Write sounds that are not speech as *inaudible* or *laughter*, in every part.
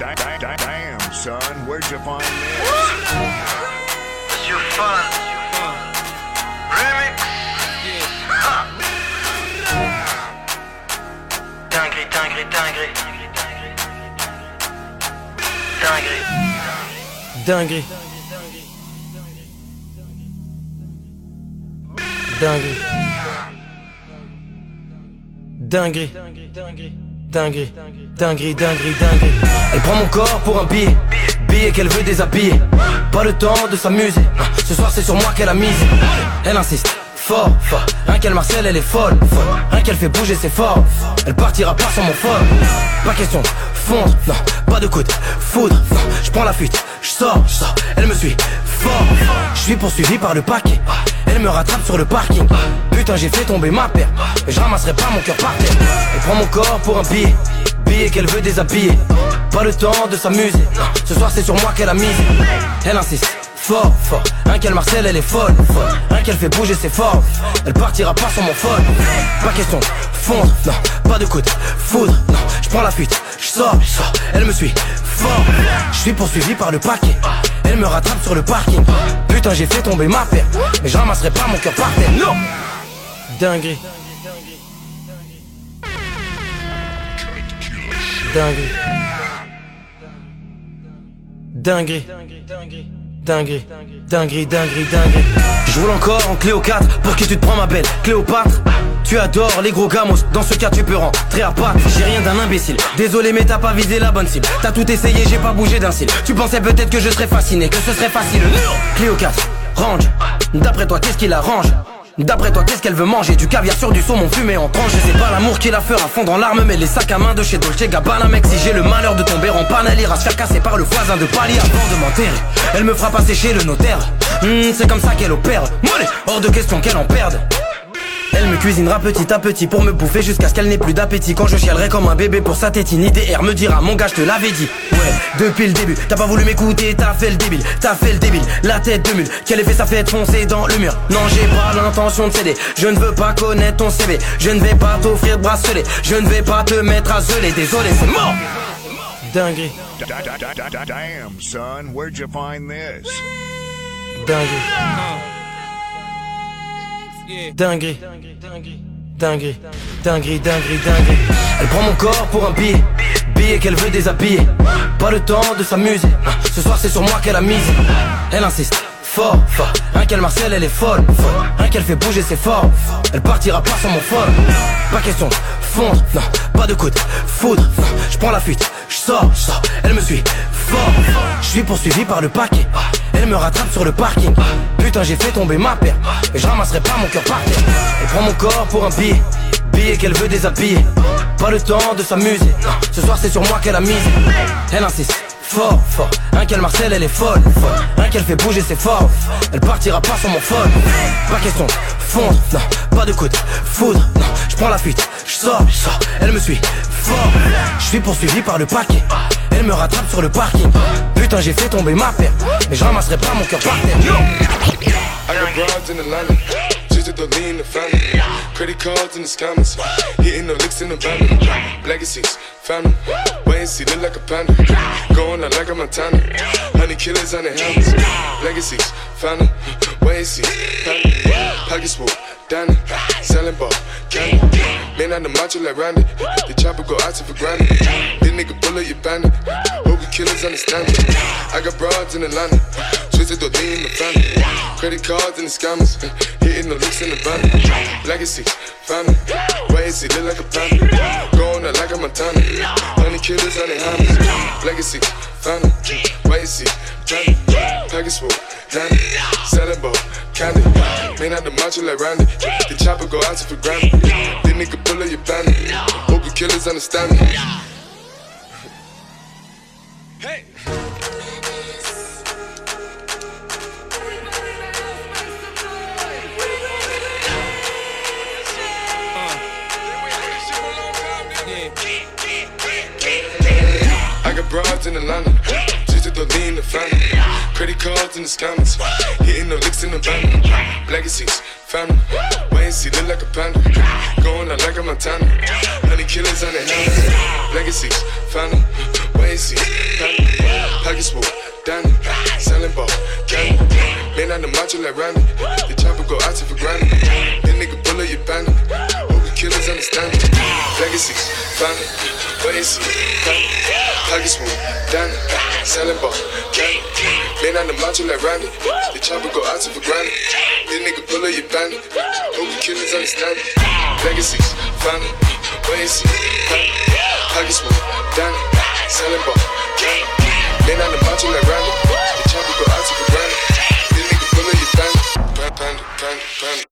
Damn, son, where'd you find this? Monsieur Fun. Remix. Ha. Dinguerie, dinguerie, dinguerie. Dinguerie. Dinguerie. Dinguerie. Dinguerie. Dinguerie. Dinguerie, dinguerie, dinguerie. Elle prend mon corps pour un billet. Billet qu'elle veut déshabiller. Pas le temps de s'amuser. Ce soir c'est sur moi qu'elle a mise. Elle insiste. Fort, fort. Rien qu'elle marcelle, elle est folle, folle. Rien qu'elle fait bouger, c'est fort. Elle partira pas sans mon fort. Pas question fondre, non. Pas de coup de foudre, non. Je prends la fuite, je sors, je. Elle me suit fort. Je suis poursuivi par le paquet. Elle me rattrape sur le parking. Putain, j'ai fait tomber ma paire. Et je ramasserai pas mon cœur par terre. Elle prend mon corps pour un billet. Billet qu'elle veut déshabiller. Pas le temps de s'amuser. Ce soir, c'est sur moi qu'elle a mise. Elle insiste. Fort, fort, rien qu'elle marcelle, elle est folle, folle. Rien qu'elle fait bouger, c'est fort. Elle partira pas sans mon folle. Pas question fondre, non, pas de coup de foudre, non. Je prends la fuite, je sors, sors. Elle me suit fort. Je suis poursuivi par le paquet. Elle me rattrape sur le parking. Putain, j'ai fait tomber ma paire. Mais je ramasserai pas mon cœur par terre. Non! Dinguerie. Dinguerie. Dinguerie. Dinguerie, dinguerie, dinguerie, dinguerie. Je roule encore en Cléo 4 pour qui tu te prends ma belle Cléopâtre. Tu adores les gros gamos, dans ce cas tu peux rentrer à patte J'ai rien d'un imbécile, désolé mais t'as pas visé la bonne cible. T'as tout essayé, j'ai pas bougé d'un cil. Tu pensais peut-être que je serais fasciné, que ce serait facile. Cléo 4, range, d'après toi qu'est-ce qui l'arrange D'après toi, qu'est-ce qu'elle veut manger? Du caviar sur du saumon fumé en tranche. Je sais pas l'amour qui la fera fondre en larmes Mais les sacs à main de chez Dolce Gabbana Mec, si j'ai le malheur de tomber en panne Elle ira se faire casser par le voisin de palier avant de m'enterrer Elle me fera passer chez le notaire. Hmm, C'est comme ça qu'elle opère. Mollet, hors de question qu'elle en perde elle me cuisinera petit à petit pour me bouffer jusqu'à ce qu'elle n'ait plus d'appétit. Quand je chialerai comme un bébé pour sa tétine IDR me dira mon gars je te l'avais dit. Ouais depuis le début T'as pas voulu m'écouter t'as fait le débile T'as fait le débile. La tête de mule Quel effet ça fait de foncer dans le mur? Non j'ai pas l'intention de céder. Je ne veux pas connaître ton CV Je ne vais pas t'offrir de bracelet. Je ne vais pas te mettre à geler Désolé c'est mort. Dinguerie. Damn, son, where'd you find this? Dinguerie Dinguerie. Dinguerie. Dinguerie, dinguerie, dinguerie. Elle prend mon corps pour un billet. Billet qu'elle veut déshabiller. Pas le temps de s'amuser. Ce soir, c'est sur moi qu'elle a mise. Elle insiste. Fort, fort. Rien qu'elle marcelle, elle est folle, folle. Rien qu'elle fait bouger, c'est fort. Elle partira pas sans mon folle. Pas question de fondre, non. Pas de coup de foudre. Je prends la fuite, je sors, je sors. Elle me suit fort. Je suis poursuivi par le paquet. Elle me rattrape sur le parking. Putain, j'ai fait tomber ma paire. Et je ramasserai pas mon cœur par terre. Elle prend mon corps pour un billet. Billet qu'elle veut déshabiller. Pas le temps de s'amuser. Ce soir, c'est sur moi qu'elle a mise. Elle insiste. Fort, fort, rien qu'elle marcelle, elle est folle, folle. Rien qu'elle fait bouger, c'est fort. Elle partira pas sans mon folle. Pas question fondre, non, pas de coup de foudre, non. Je prends la fuite, je sors, je sors. Elle me suit fort. Je suis poursuivi par le paquet. Elle me rattrape sur le parking. Putain, j'ai fait tomber ma paire. Mais je ramasserai pas mon cœur par terre. I got broads in just to lean the family. Credit cards in the scammers, hitting the licks in the van. Legacies, family, see, look like a panda. Going out like a Montana, honey killers on the helmets. Legacies, family, and see, family. Pockets full, Danny, selling ball, candy. Man on the macho like Randy, the chopper go out to for granted. This nigga bullet you bandit, hope you killers understand it. I got broads in Atlanta, twisted the lean in the family. Credit cards and the scammers, hitting the licks in the van. Legacy, family, and see, look like a panda. Going out like a Montana, honey killers the hammers. Legacy, family, see, family. Package full, Danny, selling ball, candy. Man out the macho like Randy, the chopper go out for granted. This nigga bullet your bandit, hope you killers understand me. Hey. broads in Atlanta. Just at the in the family. Credit cards and the scammers. Hitting the licks in the van. Legacies, family. Wayne see, look like a panda. Going out like a Montana. Honey killers on the helmet. Legacies, family. Wayne see, family. Pockets full, Danny. Selling ball, candy. Man on the macho like Randy. The chopper go out to for granted. That nigga bullet, you bandit. Hope the killers understand it. Legacies, family family. Pockets move, Danny, selling ball, candy. Been on the macho like Randy. The chopper go out to for granted. That nigga pull up your bandit. Movie killers understand it. Legacies, and see, family. Pockets move, Danny, selling ball, candy. Been on the macho like Randy. The chopper go out to for granted. That nigga pull up your bandit. Panda, panda, panda,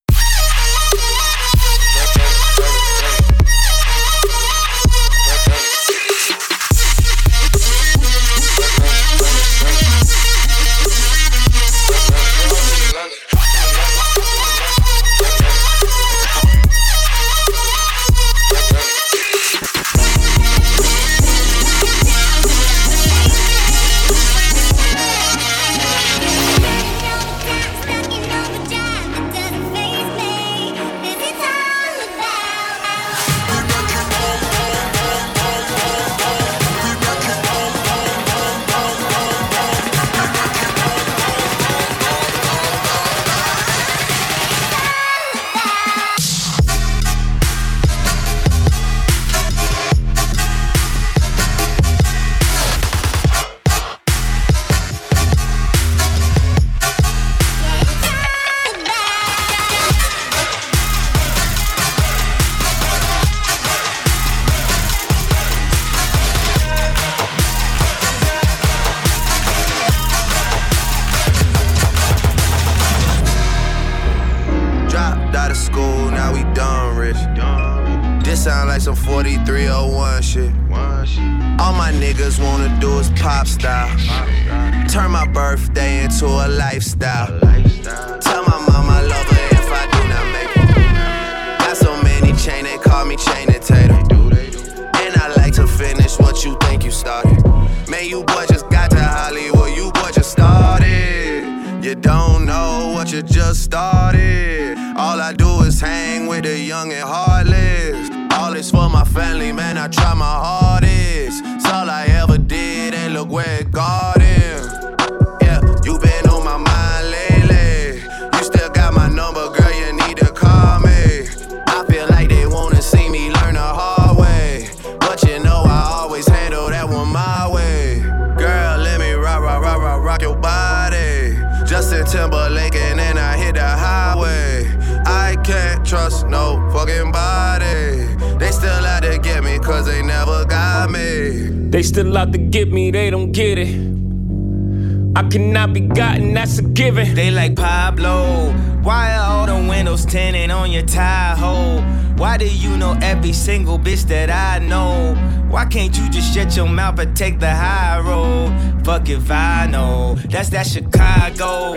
a given. They like Pablo. Why are all the windows tinted on your Tahoe? Why do you know every single bitch that I know? Why can't you just shut your mouth and take the high road? Fuck if I know. That's that Chicago.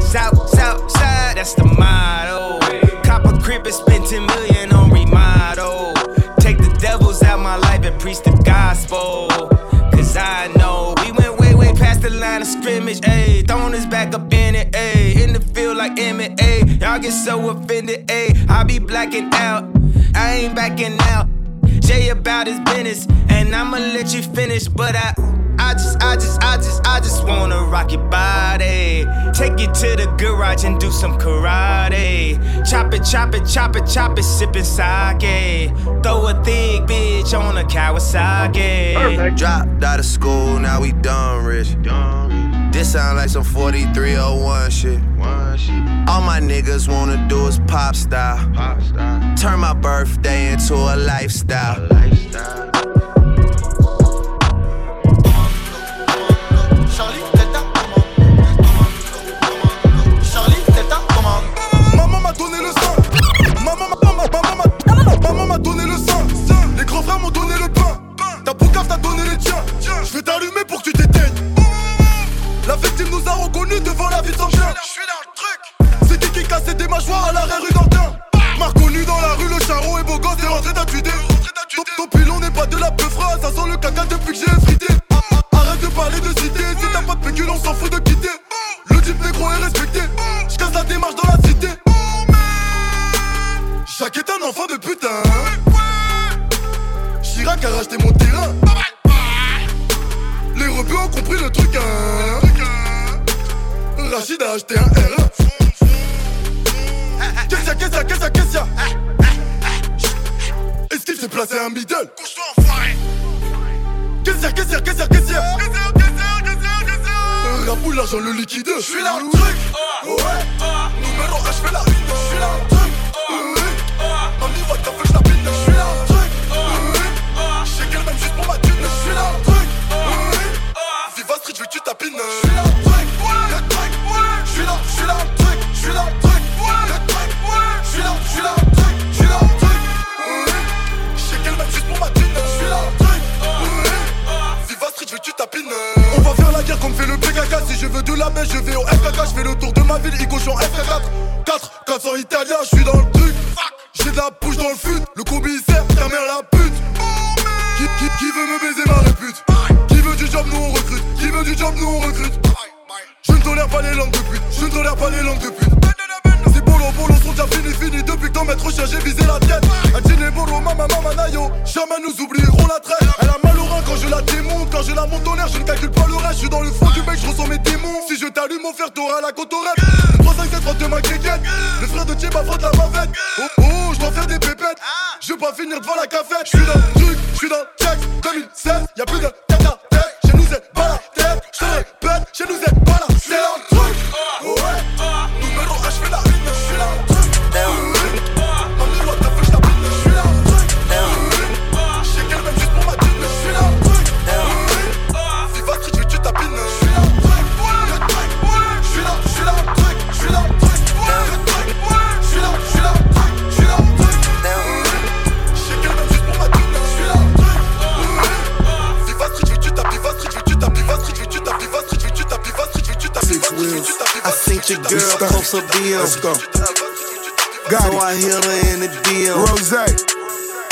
South, south side, that's the motto. Cop a crib and spend 10 million on remodel. Take the devils out my life and preach the ayy. Y'all get so offended, ayy. I be blacking out, I ain't backing out. Jay about his business, and I'ma let you finish, but I. I just, I just, I just, I just wanna rock your body. Take you to the garage and do some karate. Chop it, chop it, chop it, chop it, sippin' sake. Throw a thick bitch on a Kawasaki. Dropped out of school, now we done rich. This sound like some 4301 shit. All my niggas wanna do is pop style. Turn my birthday into a lifestyle. Girl post a BM. Let's go. So Got I it. hit her in the DM. Rose.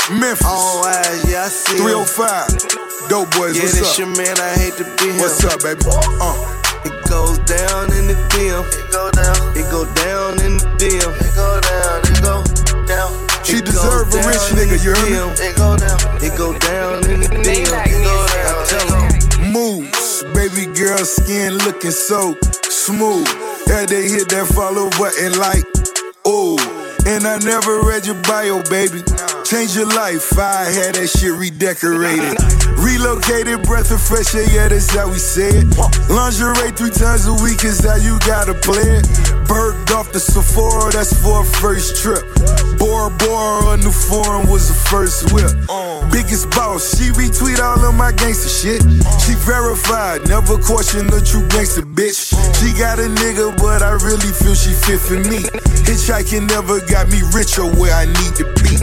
Memphis. All eyes, yeah, I see 305. Dope boys, Yeah, what's this up? your man, I hate to be him. What's up, baby? Uh. It goes down in the DM. It go down. It go down in the DM. It go down. It go down. She deserve a rich nigga, you the heard me? It go down. It go down in the DM. It go down. I tell 'em. Moves, baby girl skin looking so smooth. Yeah, they hit that follow button like, ooh. And I never read your bio, baby. Change your life, I had that shit redecorated. *laughs* Relocated, breath of fresh air, yeah, that's how we say it. Lingerie three times a week is how you gotta play it. Berged off the Sephora, that's for a first trip. Bora Bora, a new foreign was the first whip. Biggest boss, she retweet all of my gangster shit. She verified, never question the true gangster bitch. She got a nigga, but I really feel she fit for me. Hitchhiking never got me rich or where I need to be.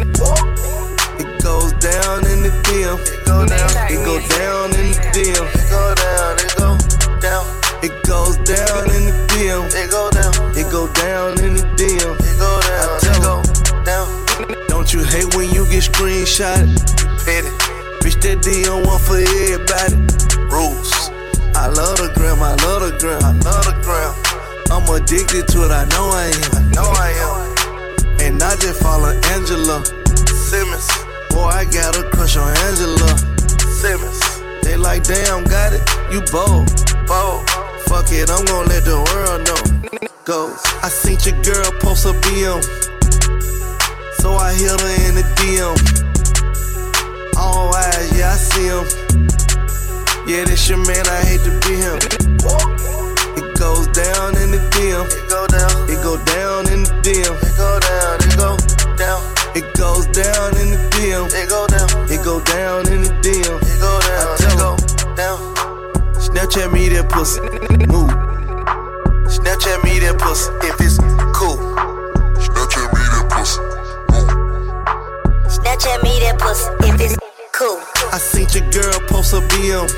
It goes down in the DM. It go down. It down in the DM. It go down. It go down. It goes down in the DM. It go down. It go down in the DM. Don't you hate when you get screenshot? Bitch, that DM one for everybody. Rules. I love the gram. I love the gram. I love the gram. I'm addicted to it. I know I am. I know I am. And I just follow Angela Simmons. Boy, I got a crush on Angela Simmons. They like, damn, got it. You bold. Bold. Fuck it, I'm gonna let the world know. Goes. I seen your girl post a BM. So I hit her in the DM. Oh, All eyes, yeah, I see him. Yeah, this your man, I hate to be him. It goes down in the DM. It go down. It go down in the DM. It go down. It go down. It goes down in the DM. It go down. It go down in the DM. It go down. I tell it down. Snapchat me that pussy. Move. Snapchat me that pussy if it's Snapchat me that pussy if it's cool. I seen your girl post a BM.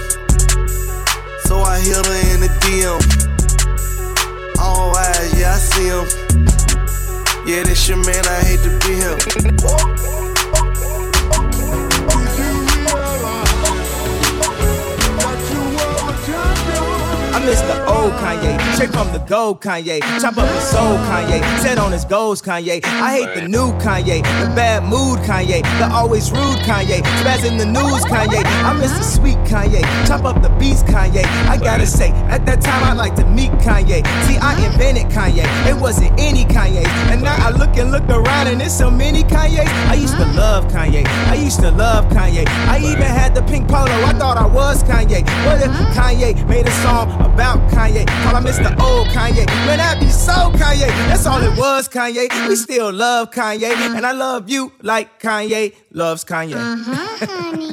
So I hit her in the DM. All eyes, yeah, I see him. Yeah, this your man, I hate to be him. Old Kanye. Straight from the gold Kanye. Chop up his soul Kanye. Set on his goals Kanye. I hate the new Kanye. The bad mood Kanye. The always rude Kanye. Spaz in the news Kanye. I miss the sweet Kanye. Chop up the beats Kanye. I gotta say, at that time I like to meet Kanye. See, I invented Kanye. It wasn't any Kanye. And now I look and look around and there's so many Kanyes. I used to love Kanye. I used to love Kanye. I even had the pink polo. I thought I was Kanye. What if mm-hmm. Kanye made a song about Kanye? Call I Mr. Old Kanye. Man, that'd be so Kanye. That's all it was, Kanye. We still love Kanye. And I love you like Kanye loves Kanye. Uh-huh,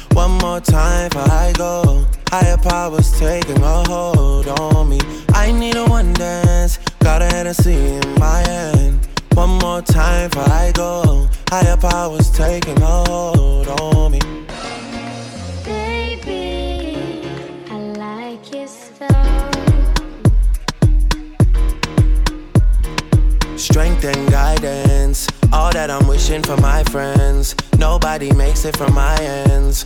One more time before I go. Higher powers taking a hold on me. I need a one dance. Got a Hennessy in my hand. One more time before I go. Higher powers taking a hold on me. Baby, I like it so. Strength and guidance, all that I'm wishing for my friends. Nobody makes it from my ends.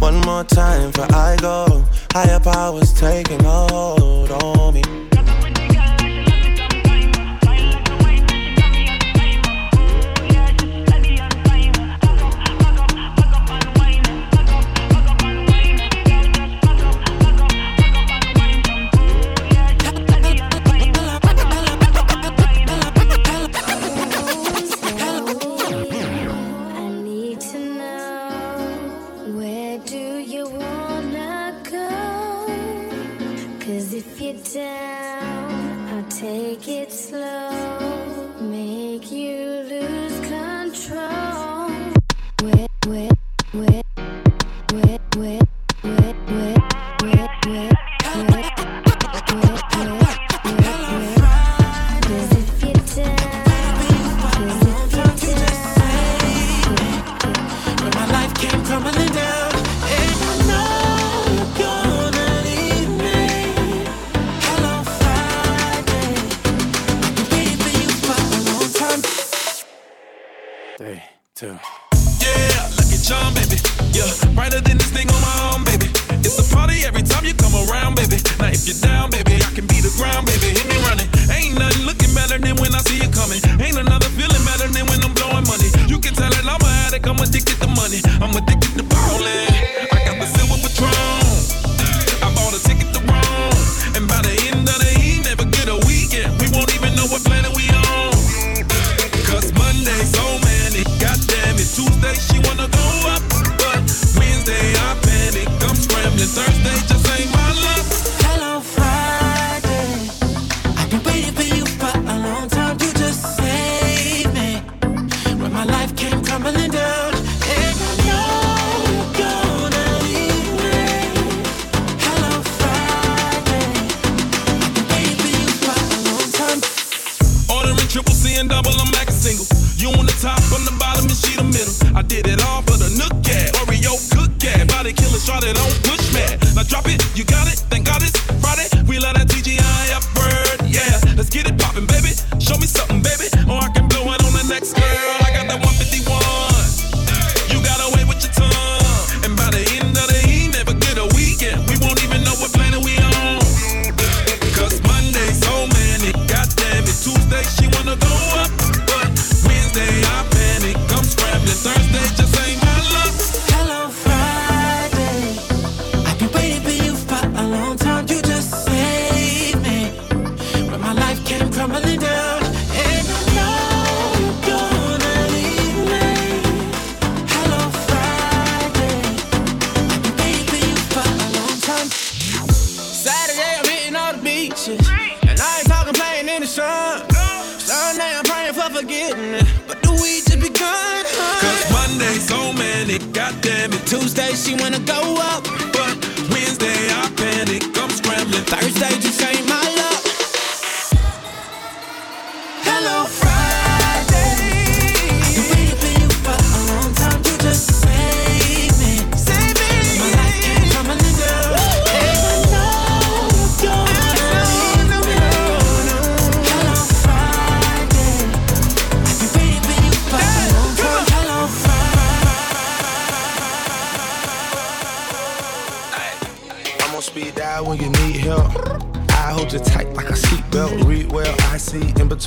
One more time before I go. Higher powers taking hold on me. Cause if you're down, I'll take it slow, make you lose control. Where,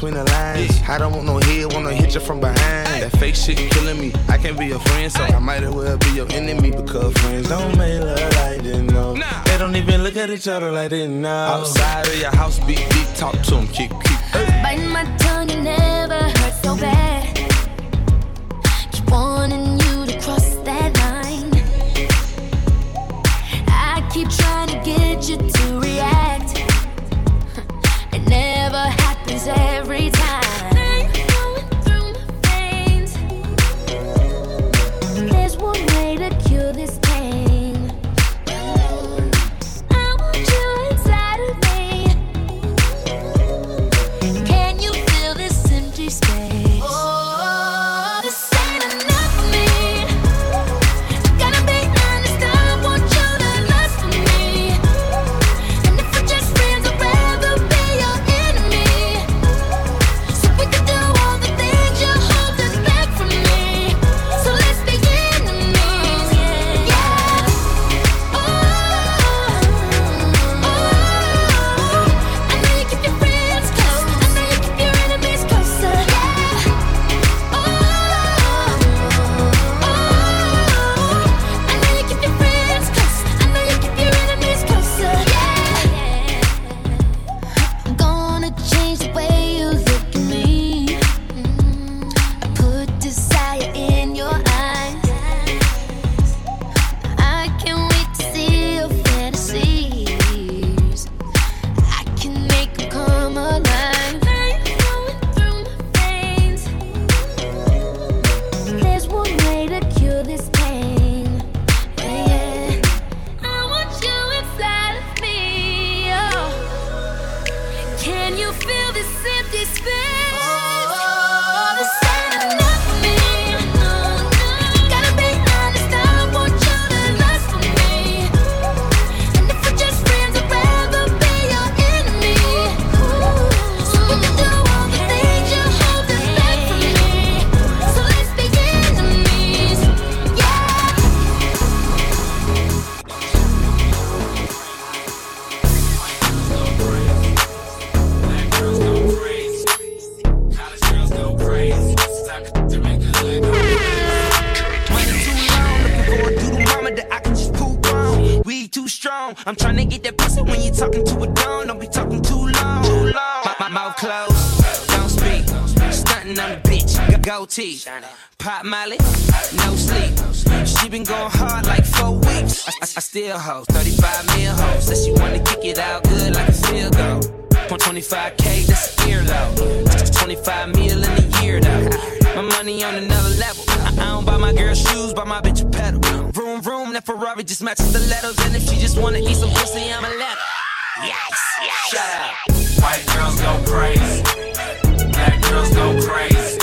between the lines. I don't want no head, wanna hit you from behind. That fake shit killing me. I can't be your friend, so I might as well be your enemy because friends don't make love like this, no. They don't even look at each other like this now. Outside of your house, beat, beat, talk to them, keep, keep. Bite my strong. I'm trying to get that pussy when you talking to a dog. Don't be talking too long. Too long. My, my mouth closed. Don't speak. Stunting on the bitch. Go- Goatee. Pop Molly. No sleep. She been going hard like four weeks. I, I, I still hoes. 35 mil hoes. Said she wanna kick it out good like a field goal. 25k, that's a though. 25 mil in a year though. My money on another level. I, I don't buy my girl shoes, buy my bitch a pedal. Vroom vroom, that Ferrari just matches the letters. And if she just wanna eat some pussy, I'ma let her. Yes, yes. Shut up. White girls go crazy. Black girls go crazy.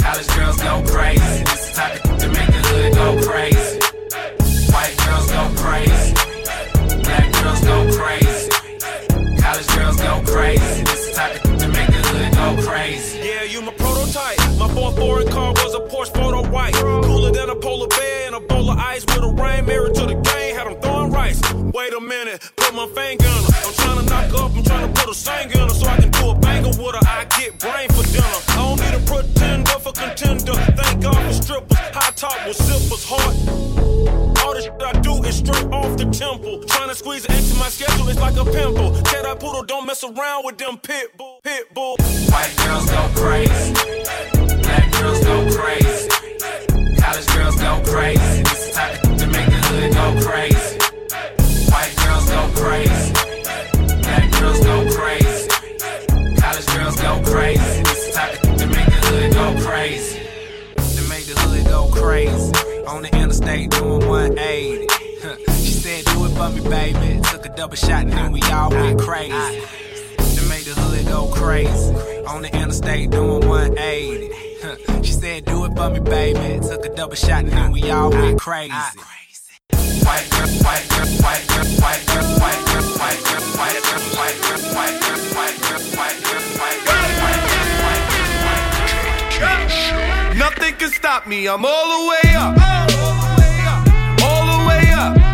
College girls go crazy. This the type of to make the hood go crazy. White girls go crazy. Black girls go crazy. College girls go crazy. This the type *laughs* of to make the hood go crazy. Yeah, you my prototype. My fourth foreign car was a Porsche photo white. Cooler than a polar bear and a bowl of ice with a rain mirror to the game. Had them throwing Wait a minute, put my finger on her. I'm trying to knock up, I'm trying to put a singer in her so I can do a banger with her. I get brain for dinner. I don't need a pretender for contender. Thank God for strippers. High top with zippers, heart. All the shit I do is straight off the temple. Trying to squeeze it into my schedule, it's like a pimple. Tell that poodle, don't mess around with them pit bull, pit bull. White girls go crazy. Black girls go crazy. College girls go crazy. This the type to make the hood go crazy. White girls go crazy. Black girls go crazy. College girls go crazy. This the type of to make the hood go crazy. To make the hood go crazy. On the interstate doing 180. Huh. She said, do it for me, baby. Took a double shot and then we all went crazy. That made the hood go crazy. On the interstate doing 180. Huh. She said, do it for me, baby. Took a double shot and then we all went crazy. Nothing can stop me, I'm all the way up. All the way up. all the way up.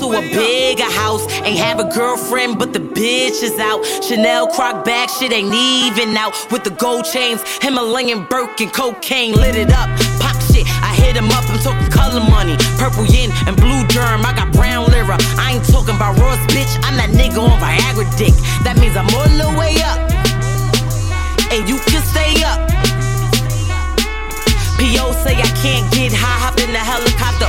To a bigger house. Ain't have a girlfriend, but the bitch is out. Chanel croc bag, shit ain't even out. With the gold chains, Himalayan Birkin, cocaine lit it up. Pop shit, I hit him up, I'm talking color money. Purple yin and blue germ, I got brown lira. I ain't talking about Ross, bitch, I'm that nigga on Viagra dick. That means I'm all the way up. And you can stay up. P.O. say I can't get high, hop in the helicopter,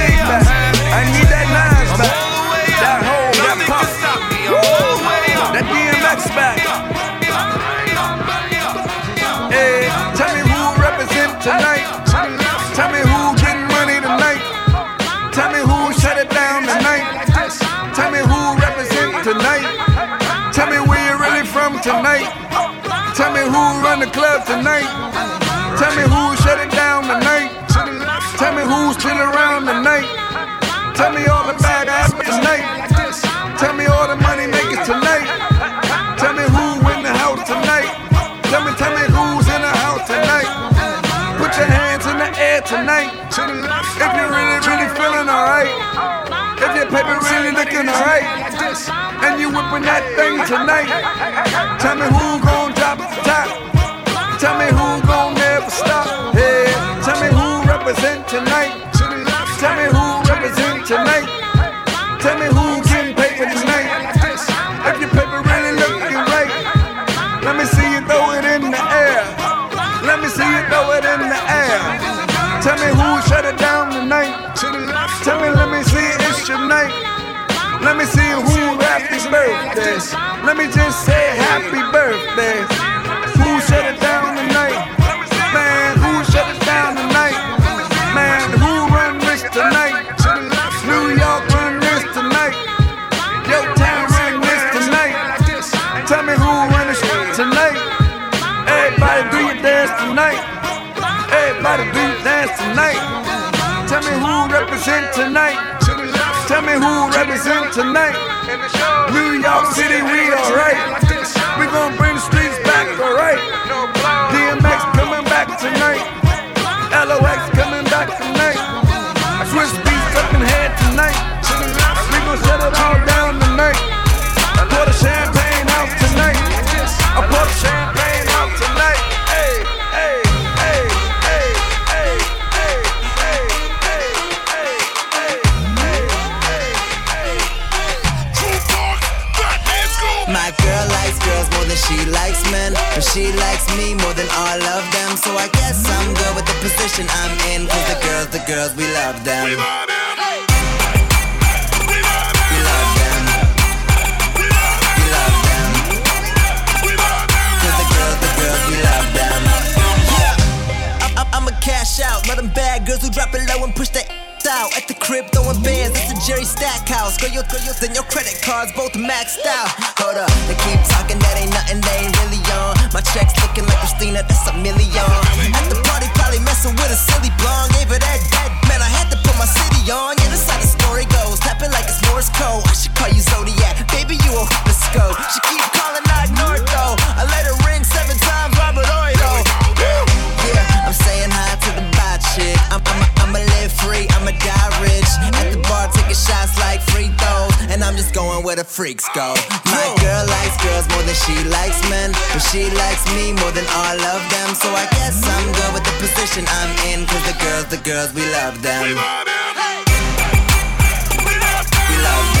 back. I club tonight. Tell me who shut it down tonight. Tell me who's around tonight. Tell me all the bad apples tonight. Tell me all the money makers tonight. Tell me who in the house tonight. Tell me, tell me who's in the house tonight. Put your hands in the air tonight. If you're really, really feeling alright. If your paper really looking alright. And you whipping that thing tonight. Tell me who gon' drop it. Tell me who gon' never stop. Yeah. Tell me who represent tonight. Tell me who represent tonight. Tell me who getting paper tonight. If your paper really looking right, let me see you throw it in the air. Let me see you throw it in the air. Tell me who shut it down tonight. Tell me, let me see it's your night. Let me see who happy birthday. Let me just say happy birthday. Who shut it down represent tonight? Tell me who represent tonight? New York City, we alright. We gon' bring the streets back, alright. DMX coming back tonight. LOX coming back tonight. Swizz Beatz up in hand tonight. We gon' set it all she likes men. But she likes me more than all of them. So I guess I'm good with the position I'm in. Cause the girls, the girls, we love them. Jerry Stackhouse. Girl, your, girl, your, then your credit cards both maxed out. Hold up, they keep talking, that ain't nothing, they ain't really on. My checks looking like Christina, that's a million. At the party, probably messing with a silly blonde. Gave her that, that, man, I had to put my city on. Yeah, that's how the story goes. Tapping like it's Morse code. I should call you Zodiac, baby, you a hooper scope. She keep calling, just going where the freaks go. My girl likes girls more than she likes men. But she likes me more than all of them. So I guess I'm good with the position I'm in. Cause the girls, the girls, we love them. We love them. We love them.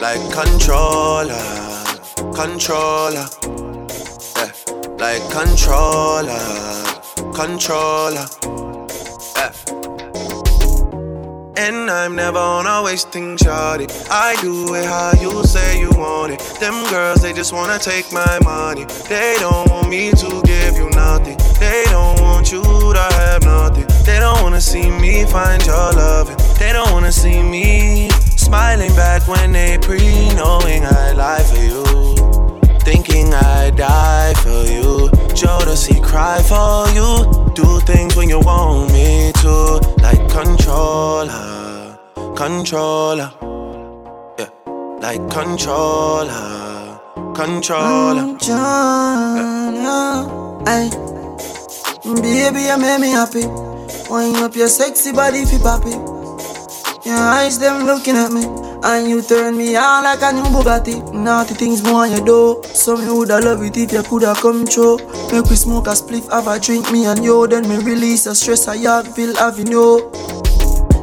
like controller, controller. Yeah, like controller, controller. Yeah. And I'm never on a wasting shawty. I do it how you say you want it. Them girls, they just wanna take my money. They don't want me to give you nothing. They don't want you to have nothing. They don't wanna see me find your loving. They don't wanna see me smiling back when they pre knowing I lie for you. Thinking I die for you. Jodeci cry for you. Do things when you want me to. Like controller, controller. Yeah, like controller, controller. Controller. Ay. Baby, you make me happy. Wind up your sexy body fi poppy. Your eyes them looking at me. And you turn me on like a new Bugatti. Naughty things more you do. So me woulda love it if you coulda come through. Make we smoke a spliff, have a drink, me and you. Then me release the stress I have, feel you.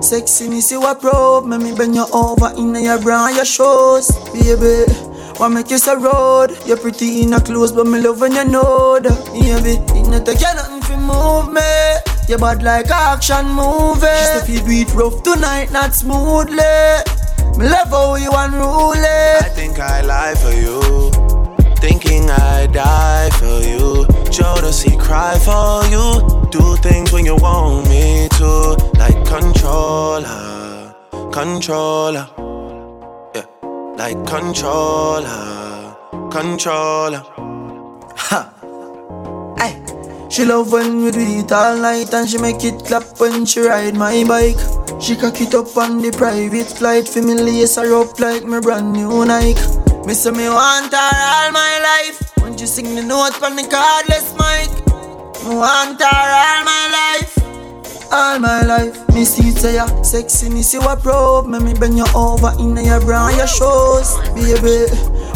Sexy me see what probe. Make me bend you over in your bra and your shoes, baby. Want make you so road. You're pretty in a clothes, but me love when you know that, baby. It not take you nothing fi move me. You bad like action movie. Just if you do it rough tonight, not smoothly. Me love how you unruly. I think I lie for you. Thinking I die for you. Jodeci cry for you. Do things when you want me to. Like controller, controller. Yeah, like controller, controller. Ha. She love when we do it all night and she make it clap when she ride my bike. She cock it up on the private flight for me lace her up like my brand new Nike. Me say me want her all my life. When you sing the note on the cardless mic, me want her all my life. All my life, me see it say ya sexy, see what probe Me me bend you over in your bra your shoes Baby,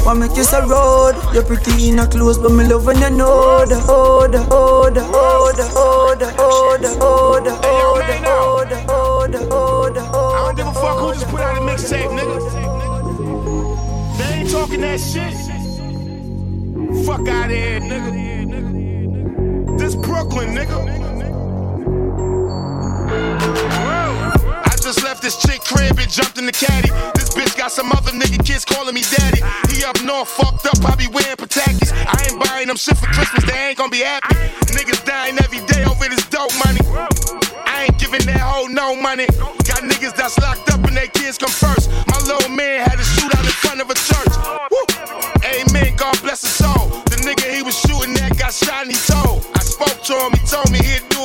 want make you say road You're pretty in a clothes, but me love when you know the the, the, the, the, the, oh, the, oh, the, oh, the, oh, the, oh, the, oh, I don't give a fuck who just put out a mixtape, nigga. They ain't talking that shit. Fuck out of here, nigga. This Brooklyn, nigga. I just left this chick crib and jumped in the caddy. This bitch got some other nigga kids calling me daddy. He up north, fucked up, I be wearing patakis. I ain't buying them shit for Christmas, they ain't gonna be happy. Niggas dying every day over this dope money. I ain't giving that hoe no money. Got niggas that's locked up and their kids come first. My little man had a shootout in front of a church. Woo. Amen, God bless his soul. The nigga he was shooting at got shot and he told. I spoke to him, he told me he'd do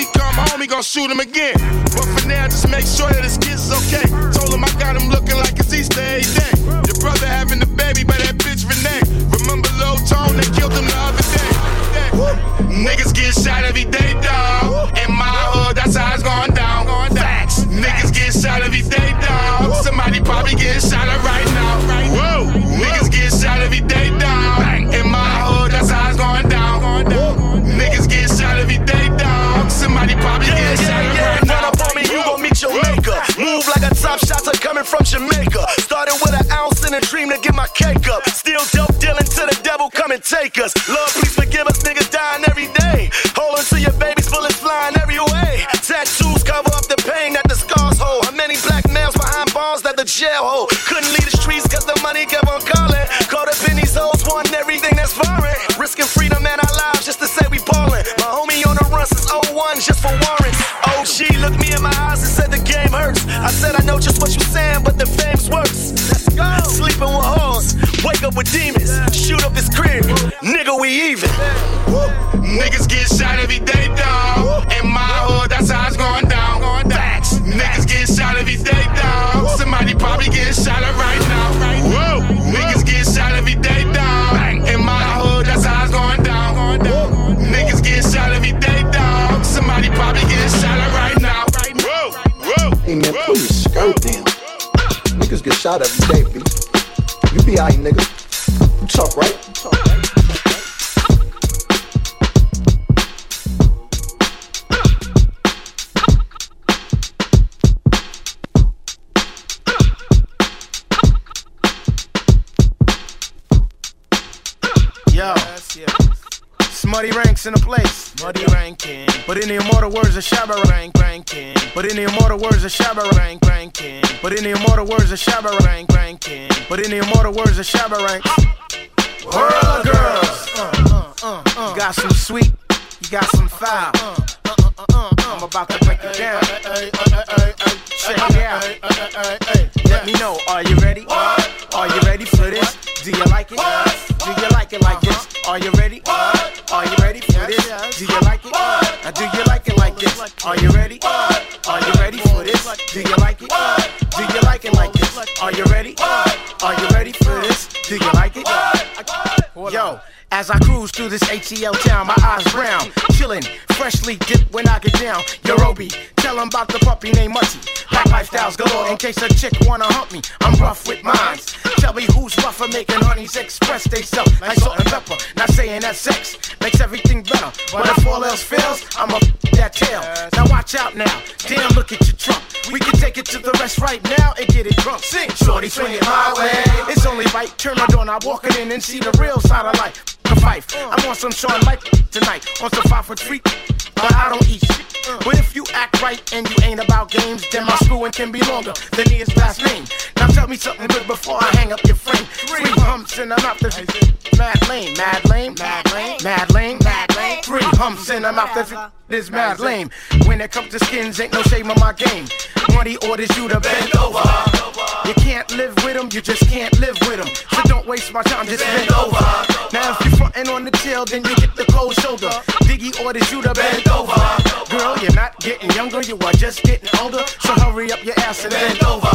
he come home, he gon' shoot him again. But for now, just make sure that his kids okay. Told him I got him looking like it's Easter every day. Your brother having the baby by that bitch Renee. Remember Low Tone, they killed him the other day. Niggas get shot every day, dog. In my hood, that's how it's going down. Facts. Niggas get shot every day, dog. Somebody probably getting shot right top shot to coming from Jamaica. Started with an ounce and a dream to get my cake up. Still dope dealing to the devil, come and take us. Lord, please forgive us, niggas dying every day. Hold on to your babies, bullets flying every way. Tattoos cover up the pain that the scars hold. How many black males behind bars that the jail hold? Couldn't leave the streets cause the money kept on calling. Caught up in these hoes, wanting everything that's foreign. Risking freedom and our lives just to say we ballin'. My homie on the run since 01 just for warrants. OG looked me in my eyes and said the game hurts. I said I know just what you're saying, but the fame's worse. Let's go. Sleeping with hoes, wake up with demons, shoot up his crib. Nigga, we even. Niggas get shot every day, dog. In my hood, that's how it's going down. Facts. Niggas get shot every day, dog. Somebody probably getting shot at down. Niggas get shot every day, B. You be alright, nigga. You tough, right? You right? Yo, Smutty ranks in the place. Smutty ranking. But in the immortal words of Shabba rank ranking. But in the immortal words of Shabba rank ranking. But in the immortal words of Shabba rank ranking. But in the immortal words of Shabba rank. World of girls. Uh, uh, uh, you got some sweet. You got some foul. I'm about to break it down. Check it out. Let me know. Are you ready? Are you ready for this? Do you like it? Do you like it like uh-huh. this? Are you ready? Are you ready for this? Do you like it? Now do you like it like this? Are you ready? Are you ready for this? Do you like it? Do you like it like this? Are you ready? Are you ready for this? Do you like it? Yo. As I cruise through this ATL town, my eyes brown, chillin', freshly dipped when I get down. Yorobi, tell 'em about the puppy named Mutty. Black lifestyles galore, in case a chick wanna hump me. I'm rough with mines. Tell me who's rougher, making honeys express they self like salt and pepper. Not saying that sex makes everything better, but if all else fails, I'ma that tail. Now watch out now, damn, look at your trunk. We can take it to the rest right now and get it drunk. Sing, shorty, swing it my way. It's only right, turn it on, I walk it in and see the real side of life. The fife. I'm on some Sean Mike tonight, on some five for treat, but I don't eat shit. But if you act right and you ain't about games, then my schooling can be longer than his last name. Now tell me something good before I hang up your frame. Three humps and I'm out the mad lame, mad lame, mad lame, mad lame, mad Three humps and I'm out this mad lame. When it comes to skins, ain't no shame on my game. Money orders you to bend over. You can't live with them, you just can't live with them. So don't waste my time, just bend over. Now if you frontin' on the tail, then you get the cold shoulder. Biggie orders you to bend over. Girl, you're not getting younger, you are just getting older. So hurry up your ass and bend over.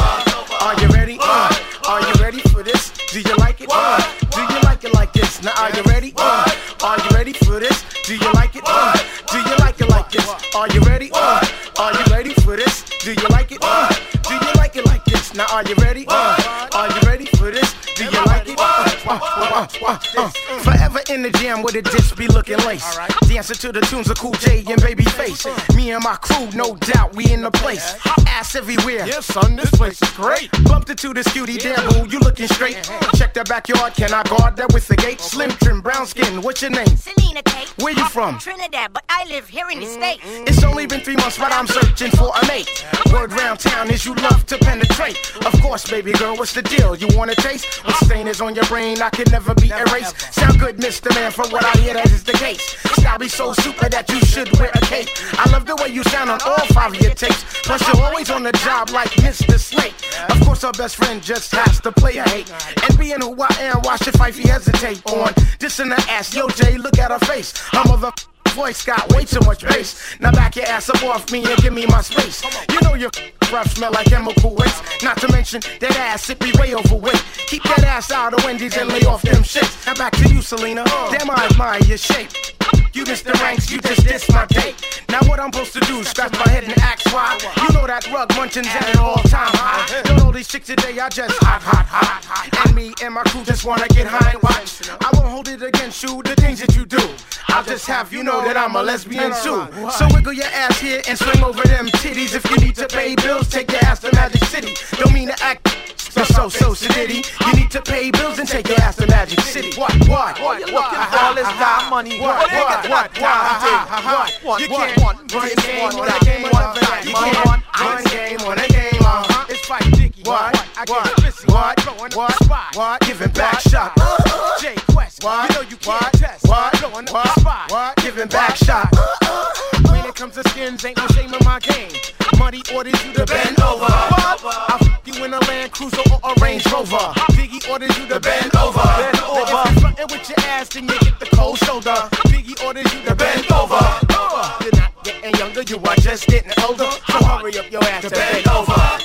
Are you ready? Uh, are you ready for this? Do you like it? Uh, do you it like this? Now are you ready? Uh, are you ready for this? Do you like it? Uh, do you like it like this? Are you ready? Uh, are you ready for this? Do you like it? Uh, do you like it like this? Now are you ready? Uh, are you ready for this? Do you like it? Uh, uh, uh, uh, uh. Forever in the jam with a disc be looking lace. Dancing to the tunes of Cool J and Babyface. Me and my crew, no doubt, we in the place. Ass everywhere. Yeah, son, this place is great. Bumped into this cutie, damn boo, you looking straight. Check the backyard, can I guard that with the gate? Slim trim, brown skin, what's your name? Selena Kate. Where you from? Trinidad, but I live here in the States. It's only been three months, but I'm searching for a mate. Word round town is you love to penetrate. Of course, baby girl, what's the deal? You wanna taste? What stain is on your brain? I can never be erased. Sound good, Mr. Man, from what I hear, that is the case. Style be so super that you should wear a cape. I love the way you sound on all five of your tapes. Plus, you're always on the job like Mr. Snake. Of course, our best friend just has to play a hate. And being who I am, why should Fifey hesitate on? This in the ass, yo, Jay, look at her face. Her mother voice got way too much bass. Now back your ass up off me and give me my space. You know your breath smell like chemical waste. Not to mention that ass, it be way overweight. Keep that ass out of Wendy's and lay off them shits. Now back to you, Selena. Damn, I admire your shape. You missed the ranks, you just dissed my date. Now what I'm supposed to do? Scratch my head and ask why? You know that rug munching's at an all-time high. Don't know these chicks today, I just hot, hot, hot. And me and my crew just wanna get high and watch. I won't hold it against you, the things that you do. I'll just have you know that I'm a lesbian too. So wiggle your ass here and swing over them titties. If you need to pay bills, take your ass to Magic City. Don't mean to act you're so so sedity. You need to pay bills and take your ass to Magic City. What? What? What? You looking for all this time money? What? What? What? What? What? You can't run game on a game on You can't run game on a game. Uh-huh. It's fight Dicky. What? I get busy. What? What? Spot. What? Giving back shot. *laughs* J Quest. What? You know you can't test. What? Blowing up the spot. What? Giving back shot. When it comes to skins, ain't no shame in my game. Money orders you to bend over. What? I f you in a Land Cruiser or a Range Rover. Biggie orders you to bend over. Bend over. If you frontin' with your ass, then you get the cold shoulder. Biggie orders you to bend over. You're not getting younger, you are just getting older. So hurry up your ass to bend over.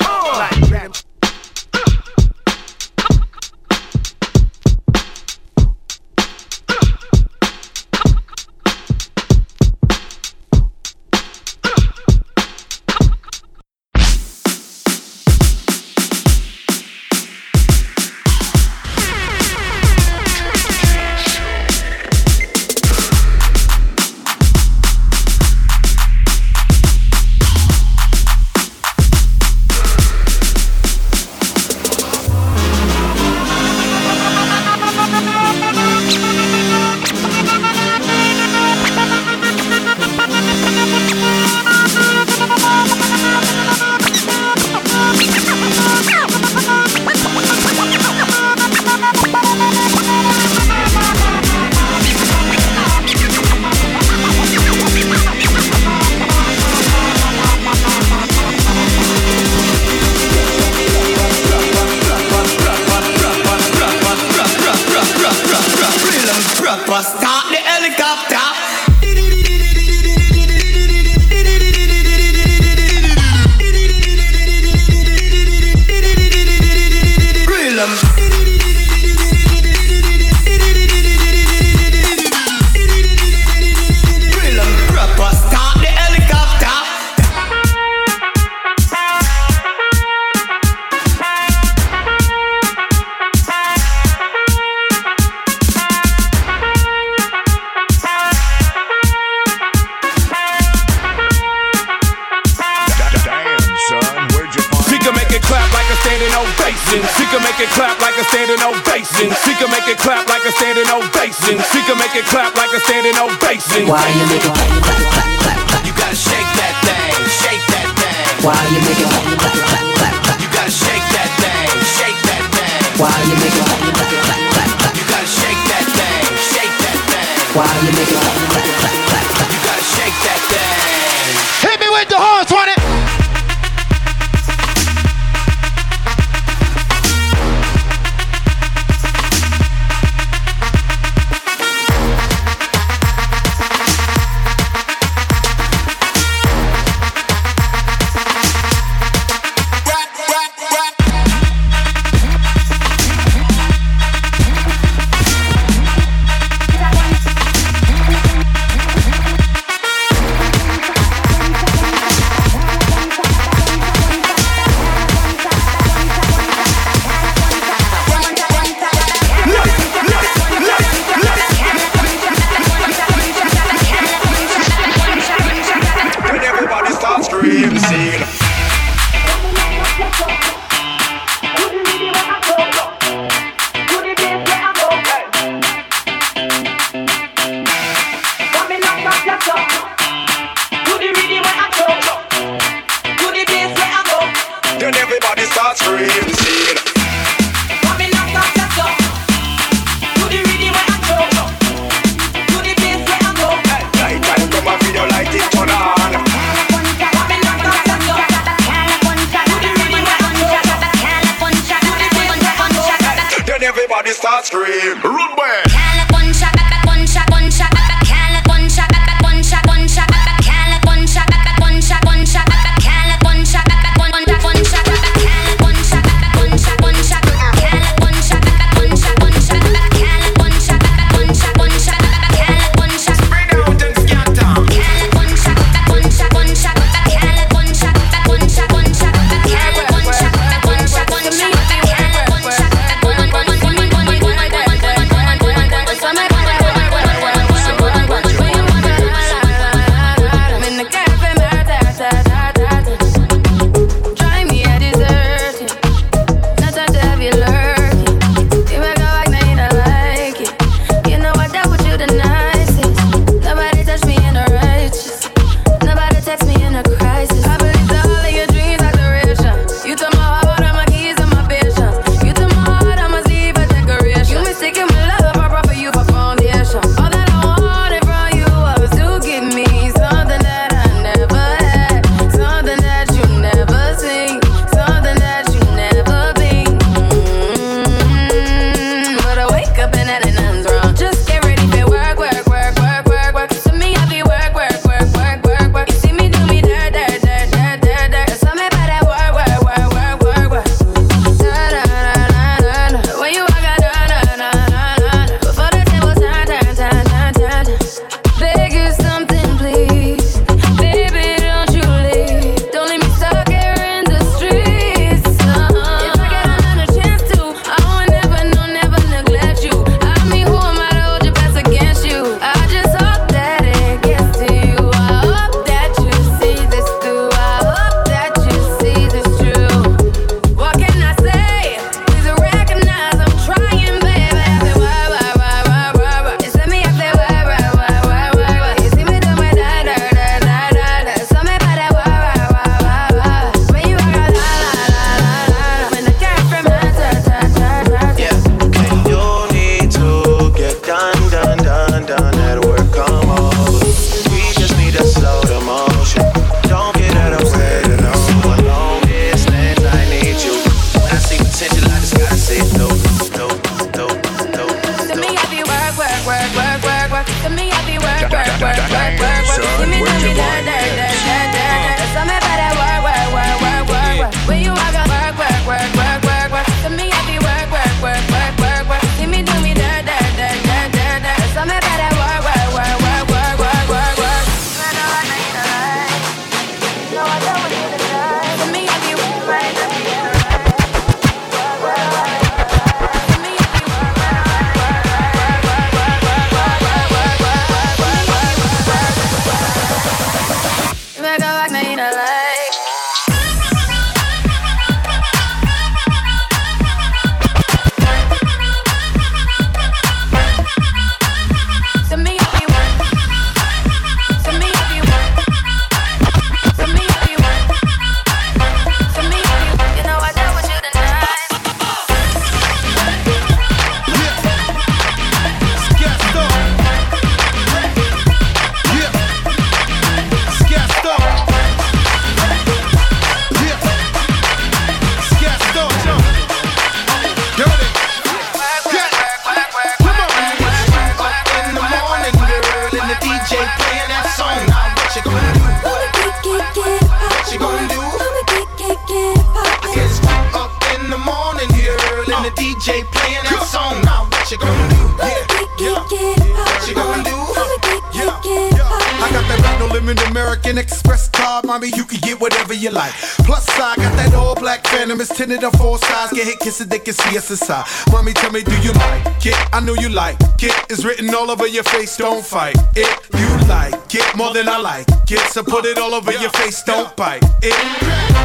American Express card, mommy, you can get whatever you like. Plus, I got that all black phantom, it's tinted on four sides. Get hit, kiss it, they can see us inside. Mommy, tell me, do you like it? I know you like it. It's written all over your face, don't fight it. You like it more than I like it. So put it all over your face, don't bite it.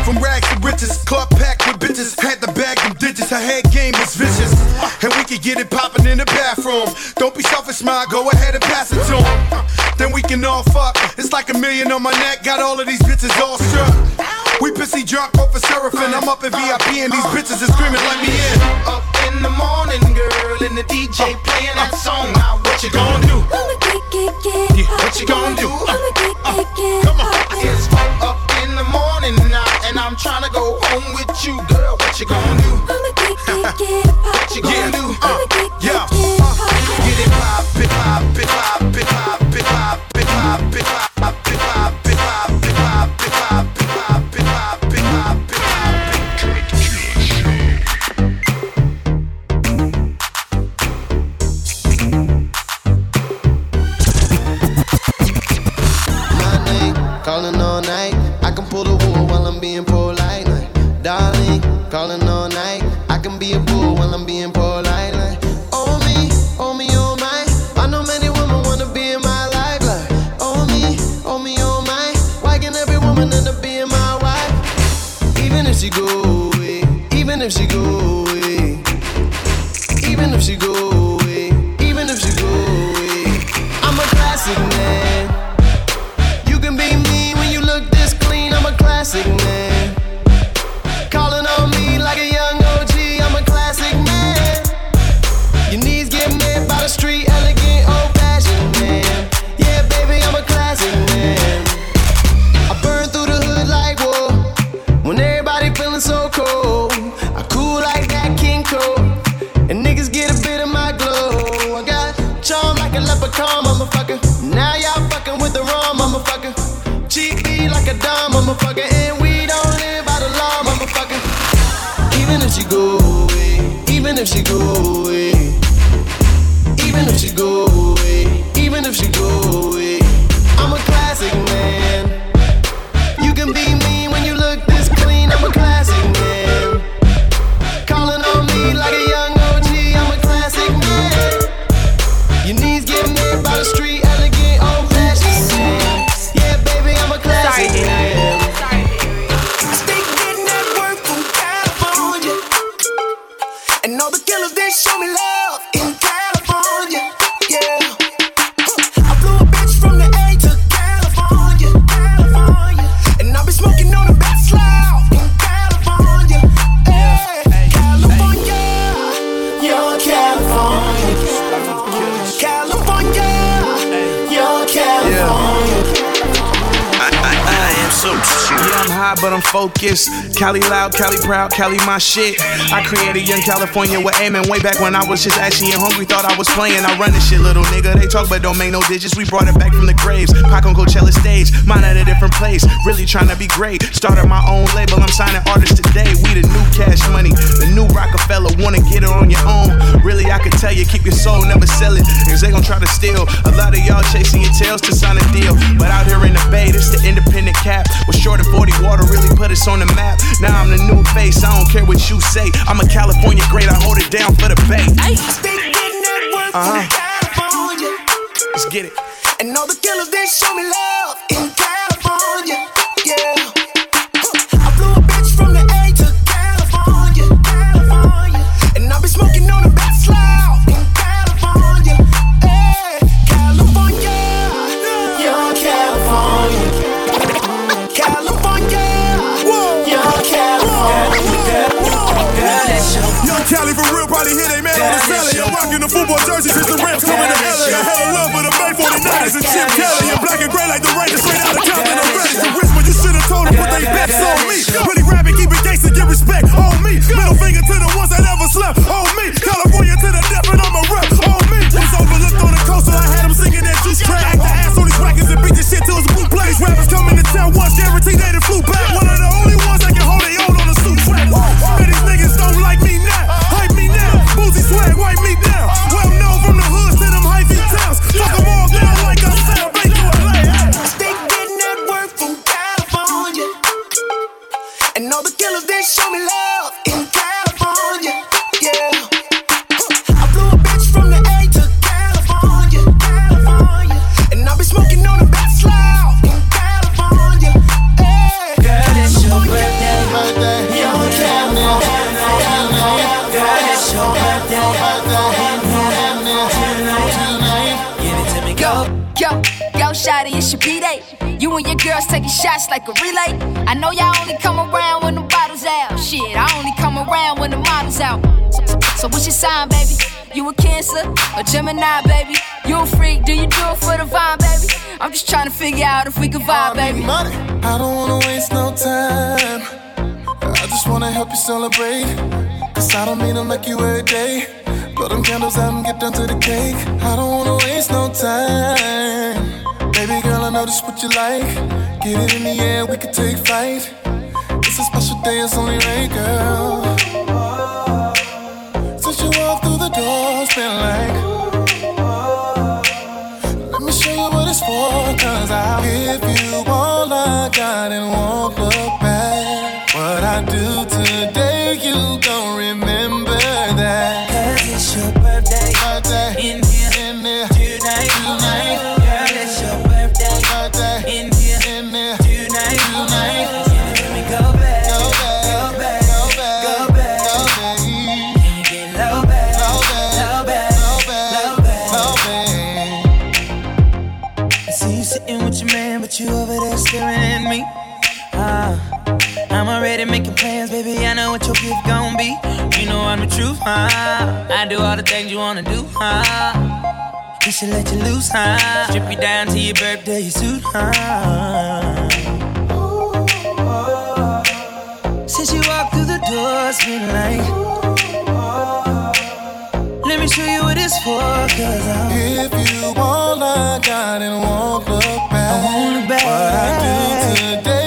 From rags to riches, club packed with bitches. Had the bag them digits, her head game was vicious. And we could get it poppin' in the bathroom. Don't be selfish, ma, go ahead and pass it to him. Then we can all fuck. It's like a million on my neck, got all of these bitches all struck. We pissy drunk off a seraphim. I'm up in VIP and these bitches is screaming, let me in. Up in the morning, girl, and the DJ playing that song. Now what you gonna do? Yeah, what you gonna do? Uh, uh, come on. It's up in the morning now, and I'm trying to go home with you, girl. What you gonna do? what you gonna do? Yeah. She go away, even if she go away, even if she go away, this Cali loud, Cali proud, Cali my shit. I created Young California with aiming way back when I was just ashy and hungry. Thought I was playing. I run this shit, little nigga. They talk but don't make no digits. We brought it back from the graves. Pac on Coachella stage, mine at a different place. Really trying to be great. Started my own label. I'm signing artists today. We the new cash money, the new Rockefeller. Wanna get it on your own? Really, I could tell you, keep your soul, never sell it. Cause they gon' try to steal. A lot of y'all chasing your tails to sign a deal. But out here in the bay, this the independent cap. Was short and 40 water really put us on the map. Now I'm the new face. I don't care what you say. I'm a California great. I hold it down for the bay. Stay getting that work Uh-huh. California. Let's get it. And all the killers, they show me love jersey since the Rams coming to LA. I had a love for the Bay 49ers and Chip Kelly. I'm black and gray like the Rangers straight out of Compton. I'm ready to but you should have told them put they bets on me. Really rapping, keep it gangster, get respect on me. Middle finger to the ones that never slept on me. California to the death, and I'm a rep on me. Was overlooked on the coast, so I had them singing that juice track. Act the ass on these records and beat the shit till it's blue plays. Rappers coming to town once, guaranteed they done flew back. You and your girls taking shots like a relay. I know y'all only come around when the bottles out. Shit, I only come around when the model's out. So, so, so what's your sign, baby? You a Cancer a Gemini, baby? You a freak? Do you do it for the vibe, baby? I'm just trying to figure out if we can vibe, baby. I don't wanna waste no time. I just wanna help you celebrate. Cause I don't mean to make you every day. Blow them candles out and get down to the cake. I don't wanna waste no time. Baby girl, I know this what you like. Get it in the air, we can take flight. It's a special day, it's only right, girl. Since you walked through the door, it's been like. Let me show you what it's for, cause I'll give you all I got and won't look huh? I do all the things you wanna do, huh? We should let you loose, huh? Strip you down to your birthday suit, huh? Since you walked through the door, it's been like. Let me show you what it's for, cause I'm. If you all I got and won't look back. I want it back. What I do today,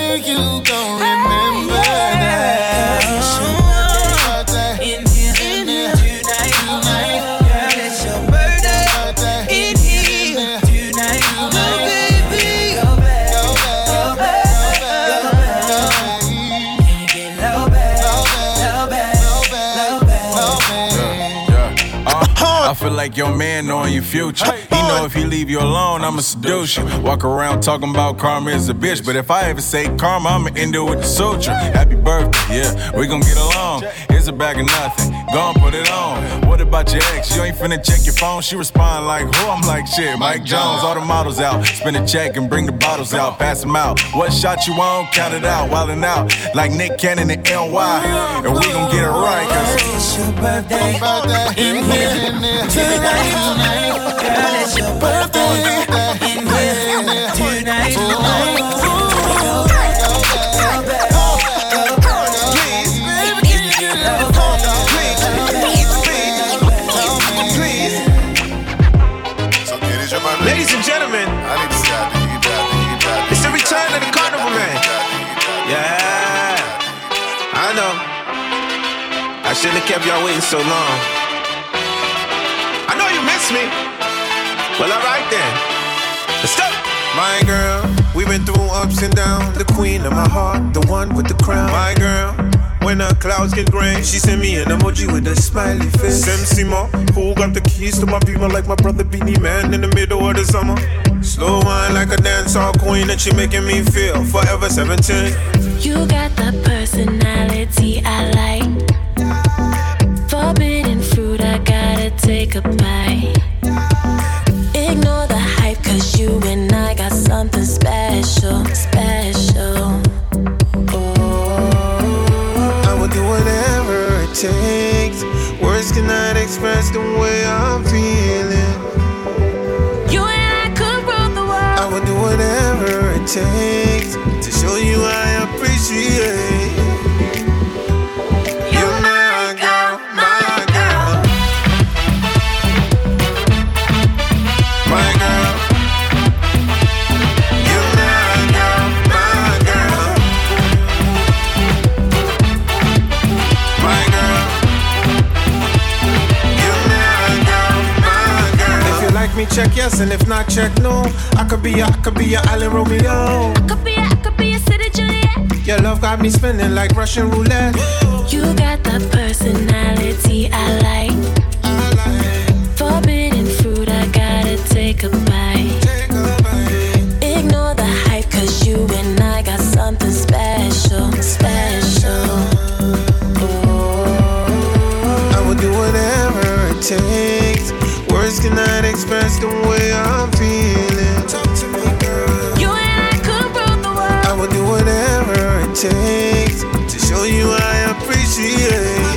like your man knowing your future. He know if he leave you alone, I'ma seduce you. Walk around talking about karma is a bitch, but if I ever say karma, I'ma end it with the suture. Happy birthday, yeah, we gon' get along. Here's a bag of nothing, gon' put it on. What about your ex? You ain't finna check your phone. She respond like, who? I'm like, shit, Mike Jones. All the models out, spin a check and bring the bottles out, pass them out. What shot you on? Count it out, wildin' out like Nick Cannon and NY, and we gon' get it right, cause. It's your birthday. In here, tonight, tonight, girl, birthday. In here, tonight, tonight. You it's the return of the carnival man. Yeah, I know. I shouldn't have kept y'all waiting so long. I know you miss me. Well, alright then. Let's go. My girl, we've been through ups and downs. The queen of my heart, the one with the crown. My girl, when the clouds get gray, she sent me an emoji with a smiley face. Sim Simma, who got the keys to my beamer like my brother Beenie Man in the middle of the summer. Slow wine like a dancehall queen, and she making me feel forever 17. You got the personality I like. Forbidden fruit, I gotta take a bite. Takes. Words cannot express the way I'm feeling. You and I could rule the world. I would do whatever it takes to show you I appreciate. Me, check yes, and if not, check no. I could be a, I could be a Island Romeo. I Could be, I could be a city Juliet. Your love got me spinning like Russian roulette. You got the personality I like. Forbidden fruit, I gotta take a bite. takes to show you I appreciate.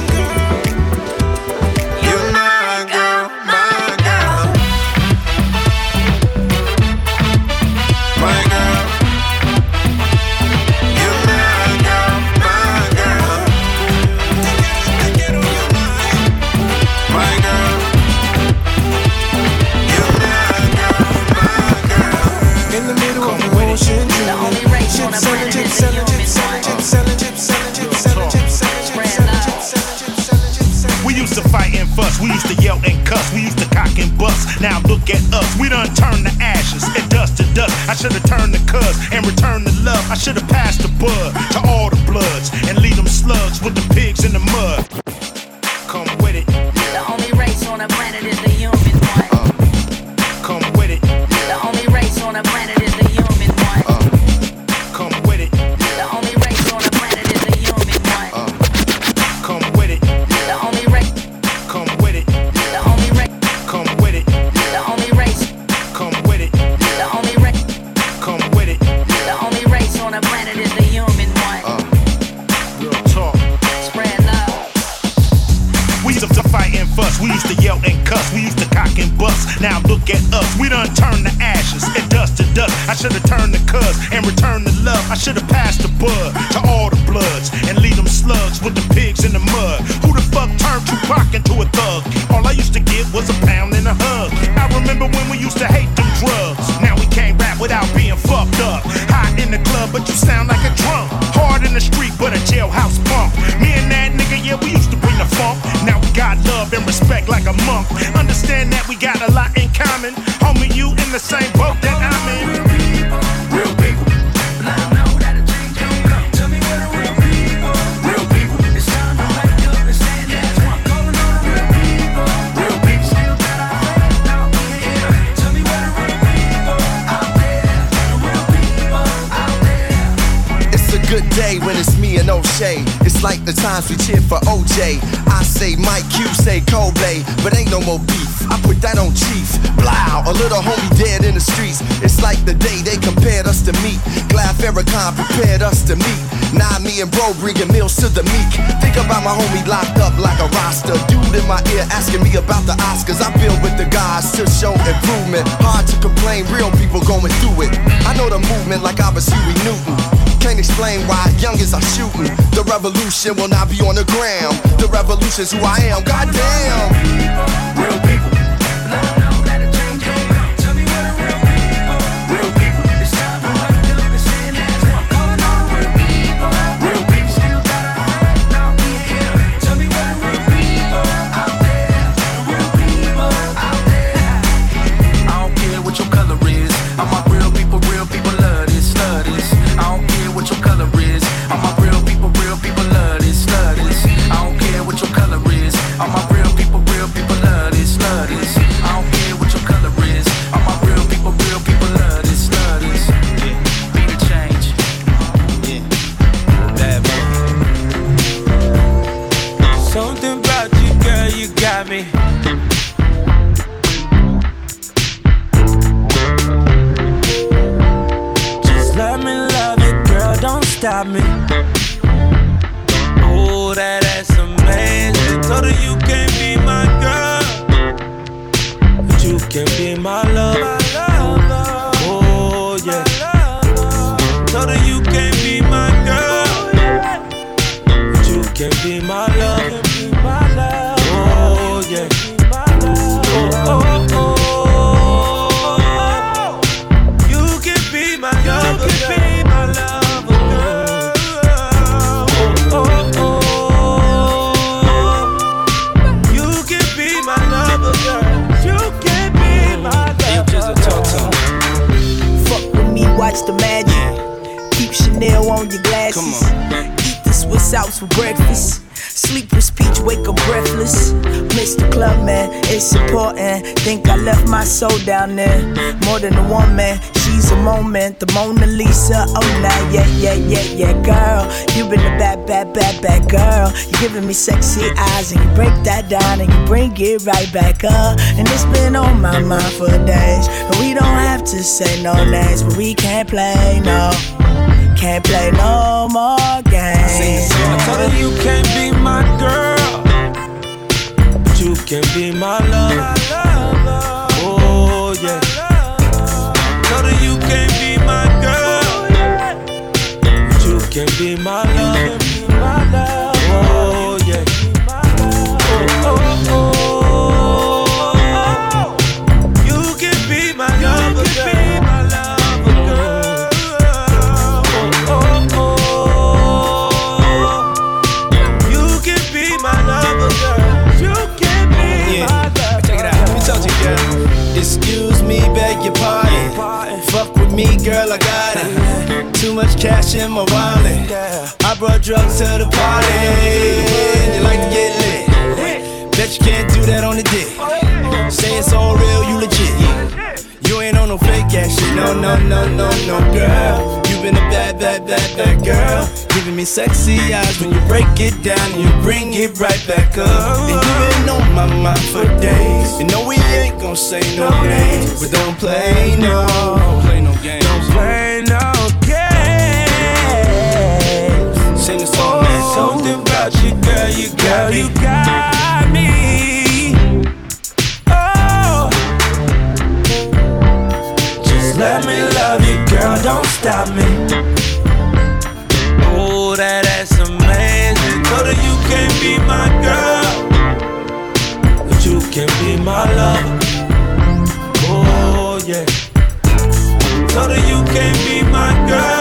sun turned to ashes and dust to dust. I should have turned the cuss and returned the love. I should have passed the bud to all the bloods and leave them slugs with the pigs in the mud. for OJ. I say Mike, you say Kobe, but ain't no more beef. I put that on Chief. Blow, a little homie dead in the streets. It's like the day they compared us to meat. Glad Farrakhan prepared us to meet. Nah, me and bro bringing meals to the meek. Think about my homie locked up like a roster. Dude in my ear asking me about the Oscars. I feel with the guys to show improvement. Hard to complain, real people going through it. I know the movement like I was Huey Newton. Can't explain why youngins are shooting. The revolution will not be on the ground. The revolution's who I am. Goddamn. Real the Mona Lisa. Oh, now, yeah, yeah, yeah, yeah, girl. You been a bad, bad, bad, bad girl. You giving me sexy eyes, and you break that down, and you bring it right back up. And it's been on my mind for days. And we don't have to say no names, but we can't play no. Can't play no more games. I told her you can't be my girl, but you can be my love. Me, girl, I got it. Too much cash in my wallet. I brought drugs to the party. You like to get lit. Bet you can't do that on the dick. Say it's all real, you legit. You ain't on no fake ass shit. No, no, no, no, no, girl. You been a bad, bad, bad, bad girl. Giving me sexy eyes when you break it down and you bring it right back up. And you been on my mind for days. You know we ain't gon' say no names, but don't play no. Don't play no games. Don't play no games. Sing the song, man. Oh. Something about you, girl, you got, you got me. Let me love you, girl. Don't stop me. Oh, that ass amazing. Told her you can't be my girl, but you can be my lover. Oh yeah. Told her you can't be my girl.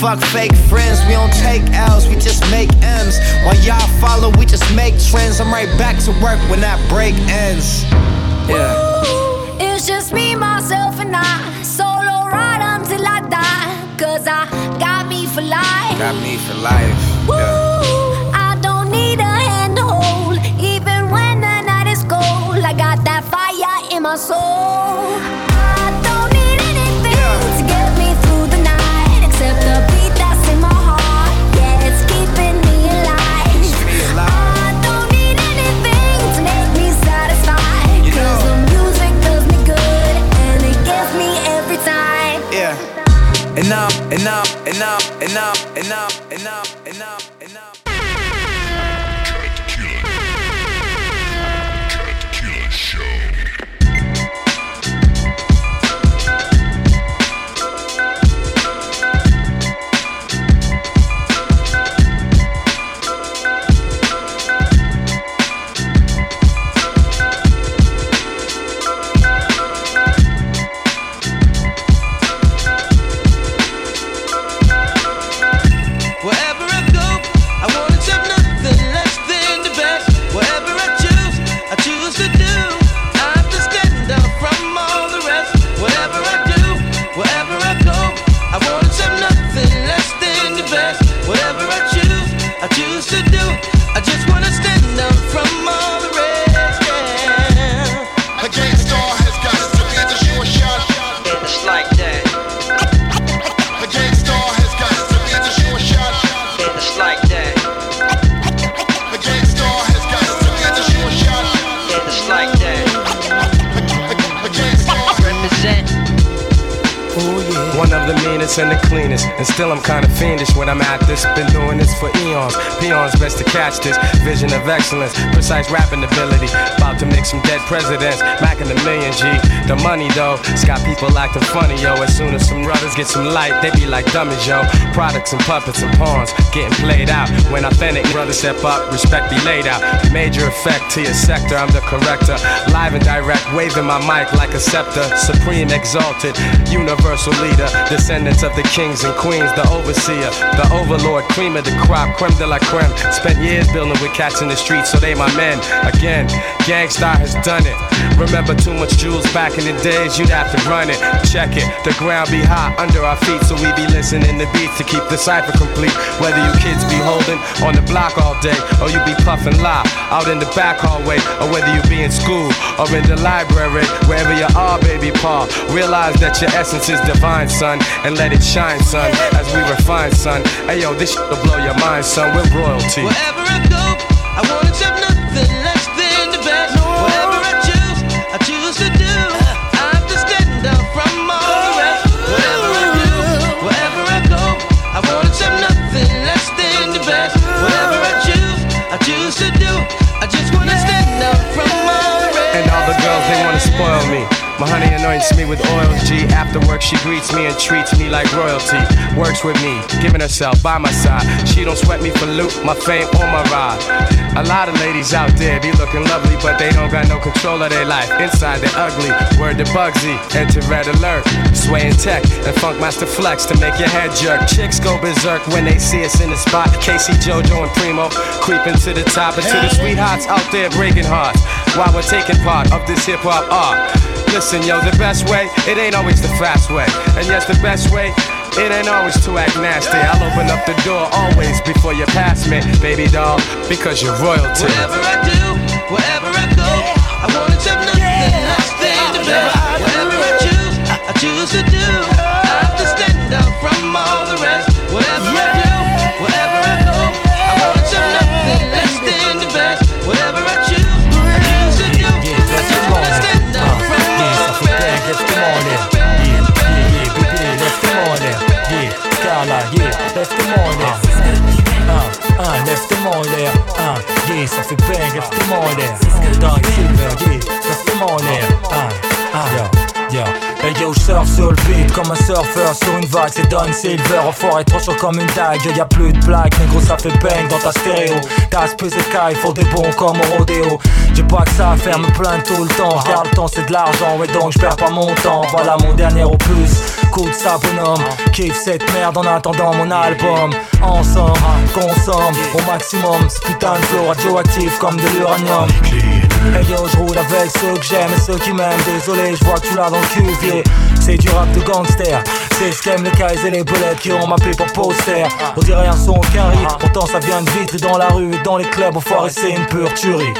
Fuck fake friends, we don't take L's, we just make M's. While y'all follow, we just make trends. I'm right back to work when that break ends. Yeah. Ooh, it's just me, myself, and I. Solo ride until I die. Cause I got me for life. Got me for life. Woo, I don't need a hand to hold. Even when the night is cold, I got that fire in my soul. And now, and now, and and get some light, they be like dummies, yo. Products and puppets and pawns getting played out. When authentic brothers step up, respect be laid out. Major effect to your sector, I'm the corrector. Live and direct, waving my mic like a scepter. Supreme exalted, universal leader. Descendants of the kings and queens, the overseer, the overlord, cream of the crop, creme de la creme. Spent years building with cats in the streets, so they my men. Again, Gang Starr has done it. Remember too much jewels back in the days, you'd have to run it. Check it, the ground be hot under our feet, so we be listening to beats to keep the cipher complete. Whether you kids be holding on the block all day, or you be puffing live out in the back hallway, or whether you be in school or in the library, wherever you are, baby Paul. Realize that your essence is divine, son, and let it shine, son, as we refine, son. Hey yo, this shit will blow your mind, son. We're royalty. Wherever My honey anoints me with oils, G. After work, she greets me and treats me like royalty. Works with me, giving herself by my side. She don't sweat me for loot, my fame or my ride. A lot of ladies out there be looking lovely, but they don't got no control of their life. Inside they're ugly. Word to Bugsy, enter red alert. Swaying tech and Funkmaster Flex to make your head jerk. Chicks go berserk when they see us in the spot. K-Ci, JoJo, and Primo creeping to the top and to the sweethearts out there breaking hearts while we're taking part of this hip hop art. Listen, yo, the best way, it ain't always the fast way. And yes, the best way, it ain't always to act nasty. I'll open up the door always before you pass me, baby doll, because you're royalty. Wherever I do, wherever I go, I wanna accept nothing than the best. Whatever I choose, I choose to do. I have to stand out from all the rest. Whatever Alla, yeah, left them all there. Uh, uh, left them. Uh, yeah, så fick bang, efter Malin. all there. Dag silver, yeah, left them all there. Uh. Un, yo, yo. Hey yo, je surfe sur le beat comme un surfeur sur une vague, c'est Don Silver. Au fort et trop chaud comme une dague, y a plus de blagues, mais gros ça fait bang dans ta stéréo. T'as PZK, il faut des bons comme au rodéo. J'ai pas que ça à faire, me plaindre tout le temps. Regarde le temps, c'est de l'argent, ouais donc je perds pas mon temps. Voilà mon dernier opus, coup de ça bonhomme. Kiffe cette merde en attendant mon album. Ensemble, consomme au maximum ce putain de radioactif comme de l'uranium. Hey yo, je roule avec ceux que j'aime et ceux qui m'aiment. Désolé, je vois que tu l'as dans le cuvier. C'est du rap de gangster. C'est ce qu'aiment les cailles et les belettes qui ont mappé pour poster. On dirait un son qu'un rythme. Pourtant, ça vient de vitre dans la rue et dans les clubs. Au foire, c'est une pure tuerie.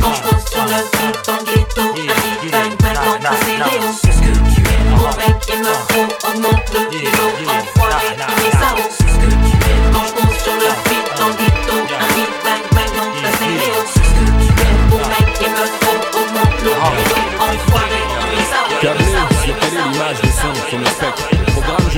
Quand je pose sur le beat en ghetto, un beat bang bang dans ta vidéo. C'est ce que tu es, mon mec, il me faut augmente le niveau,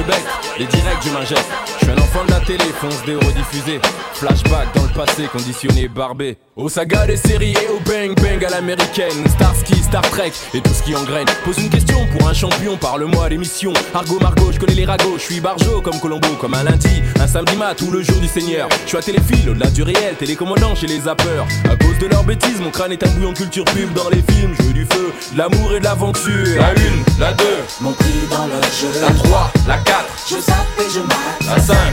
bête, les directs du magette. Je suis un enfant de la télé, fonce des rediffusés. Flashback dans le passé, conditionné, barbé. Aux sagas des séries et au bang bang à l'américaine. Starsky, Star Trek et tout ce qui engraine. Pose une question pour un champion, parle-moi d'émission. Argo Margot, je connais les ragots, je suis barjo comme Colombo, comme un lundi, un samedi mat ou le jour du Seigneur. Je suis à téléphile, au-delà du réel, télécommandant chez les zappeurs. À cause de leurs bêtises, mon crâne est un bouillon culture pub dans les films. Je veux du feu, de l'amour et de l'aventure. La une, la deux, Mon prix dans le jeu. la trois, la quatre, Je zappe et je mate. la cinq,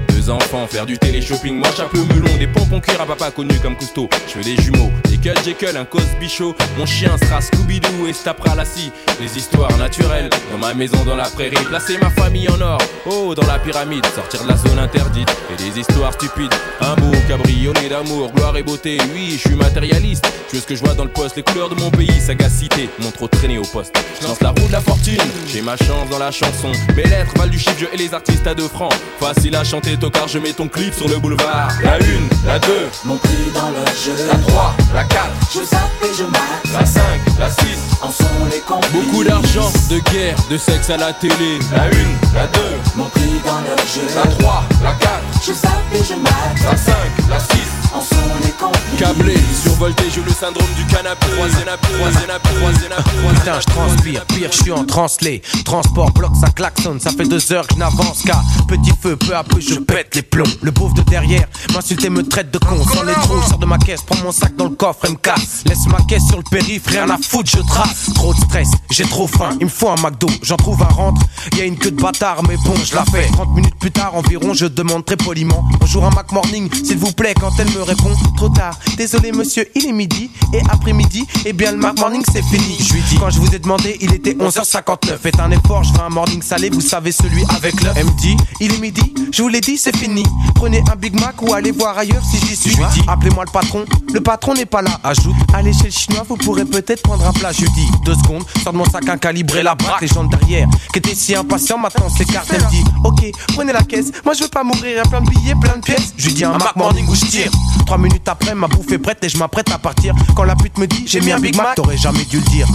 enfants, faire du télé-shopping, moi chapeau melon, des pompons cuir à papa connu comme Cousteau. Je veux des jumeaux, des Cut Jekyll, un Cosby Show. Mon chien sera Scooby-Doo et se tapera la scie. Des histoires naturelles, dans ma maison dans la prairie. Placer ma famille en or, oh dans la pyramide. Sortir de la zone interdite et des histoires stupides. Un beau cabriolet d'amour, gloire et beauté. Oui, je suis matérialiste. Je veux ce que je vois dans le poste, les couleurs de mon pays, sagacité. Mon trop traîné au poste. Je lance la roue de la fortune, j'ai ma chance dans la chanson. Mes lettres valent du chiffre, je et les artistes à deux francs. Facile à chanter, tocard, je mets ton clip sur le boulevard. La une, la deux, Mon prix dans le jeu. la 3, la 4, Je zappe et je mate. la 5, la 6. En sont les complices. Beaucoup d'argent, de guerre, de sexe à la télé. La 1, la 2, Mon prix dans le jeu. la 3, la 4, Je zappe et je mate. la 5, la 6. En sont les complices. Câblé, survolté, j'ai le syndrome du canapé. Troisième. Putain, je transpire, pire, je suis en translé. Transport, bloc, ça klaxonne, ça fait deux heures que je n'avance qu'à petit feu, peu à peu je pète les plombs. Le pauvre de derrière m'insulte et me traite de con. Sans les trous, sors de ma caisse, prends mon sac dans le coffre et me casse. Laisse ma caisse sur le périph', rien à foutre, je trace. Trop de stress, j'ai trop faim, il me faut un McDo. J'en trouve un rentre, y a une queue de bâtard, mais bon, je la fais. 30 minutes plus tard environ, je demande très poliment Bonjour un Mac Morning, s'il vous plaît, quand elle me répond Trop tard, désolé monsieur, il est midi. Et après-midi, eh bien le Morning c'est fini. Je lui dis, quand je vous ai demandé, il était 11h59. Faites un effort, je veux un morning salé, vous savez celui avec l'œuf. Elle me dit, il est midi, je vous l'ai dit, c'est fini. Prenez un Big Mac ou allez voir ailleurs si j'y suis. Je lui dis, appelez-moi le patron, le patron n'est pas là. Ajoute, allez chez le chinois, vous pourrez peut-être prendre un plat. Je lui dis, deux secondes, sors de mon sac un calibré, la braque. Les gens de derrière, qui étaient si impatients, maintenant s'écartent. Elle me dit, ok, prenez la caisse, moi je veux pas mourir, y a plein de billets, plein de pièces. Je lui dis, un Mac Morning où je tire. Trois minutes après, ma bouffe est prête et je m'apprête à partir. Quand la pute me dit, j'ai mis un Big Mac, t'aurais jamais dû le dire.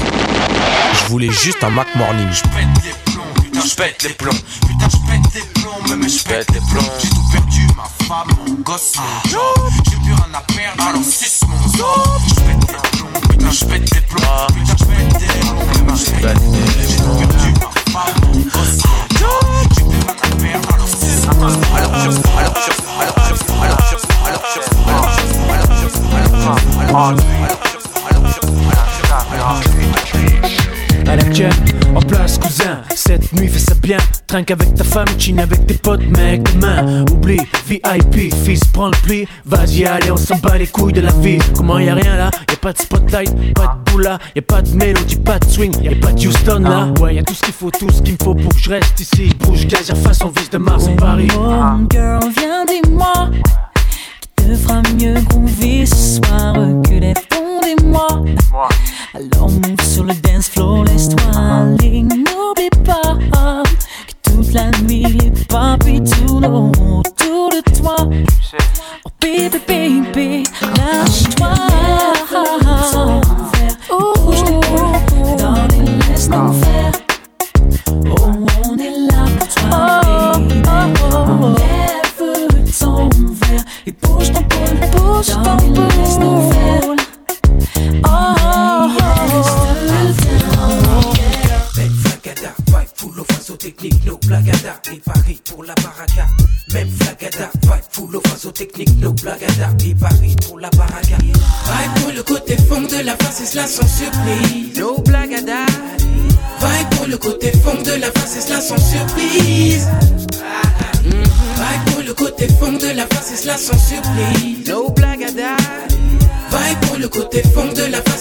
Je voulais juste un Mac Morning. Je pète les plombs, putain, je pète les plombs. Putain, je pète les plombs, mais je pète les plombs. J'ai tout perdu, ma femme, mon gosse. J'ai plus rien à perdre, alors suce mon zoo. Je pète les plombs, putain, je pète les plombs. Putain, je les plombs, mais je pète les plombs. J'ai tout perdu, ma femme, mon gosse, mon job. J'ai plus rien à perdre, alors suce mon. Alors alors alors alors alors alors alors je, alors je, alors je, À l'actuel, en place cousin. Cette nuit fais ça bien. Trinque avec ta femme, chine avec tes potes Mec. Demain, oublie. VIP Fils prends le pli, vas-y allez on s'en bat les couilles de la vie. Comment y a rien là, y a pas de spotlight Pas de boula, y a pas de mélodie, pas de swing. Y a pas de Houston là. Ouais y a tout ce qu'il faut, tout ce qu'il me faut pour que je reste ici. Bouge, gaz, façon vis de Mars en Paris. Oh, girl, viens dis-moi Te fera mieux groover ce soir que les des mois. Alors move sur le dance floor, laisse-toi aller. N'oublie pas que toute la nuit les papis tournent autour de toi. Oh baby, baby, lâche-toi. Ouh, darling, laisse-nous faire. Oh, on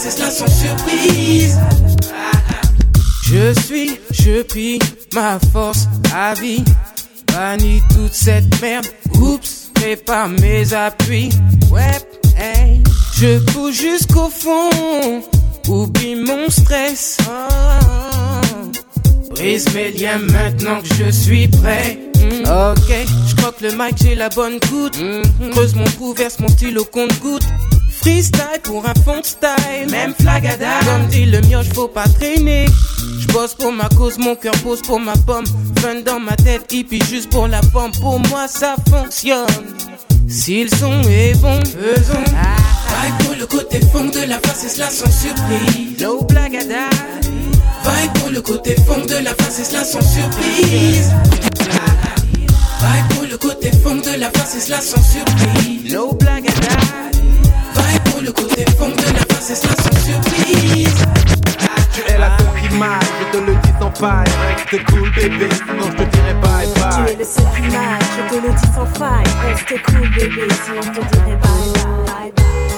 et cela sans surprise. Je suis, je prie ma force à vie. Bannis toute cette merde. Oups, prépare mes appuis. Ouais. Je pousse jusqu'au fond. Oublie mon stress. Oh. Brise mes liens maintenant que je suis prêt. Mm. Ok, je crois que le mic j'ai la bonne goutte. Mm. Creuse mon cou, verse mon stylo compte goutte. Freestyle pour un fond de style, même flagada. Comme dit le mioche, faut pas traîner. Je bosse pour ma cause, mon cœur pose pour ma pomme. Fun dans ma tête, hippie juste pour la pomme. Pour moi, ça fonctionne. Si le son est bon, faisons. Vibe pour le côté fond de la face, et cela sans surprise. No blagada. Vibe pour le côté fond de la face, et cela sans surprise. Vibe pour le côté fond de la face, et cela sans surprise. No blagada. Le côté fond de la face, cela sans surprise. Tu es la confirmage, je te le dis sans faille. Reste cool, bébé, sinon je te dirai bye Tu es bye. le seul m'aille, je te le dis sans faille. Reste cool, bébé, sinon je te dirai bye bye. bye,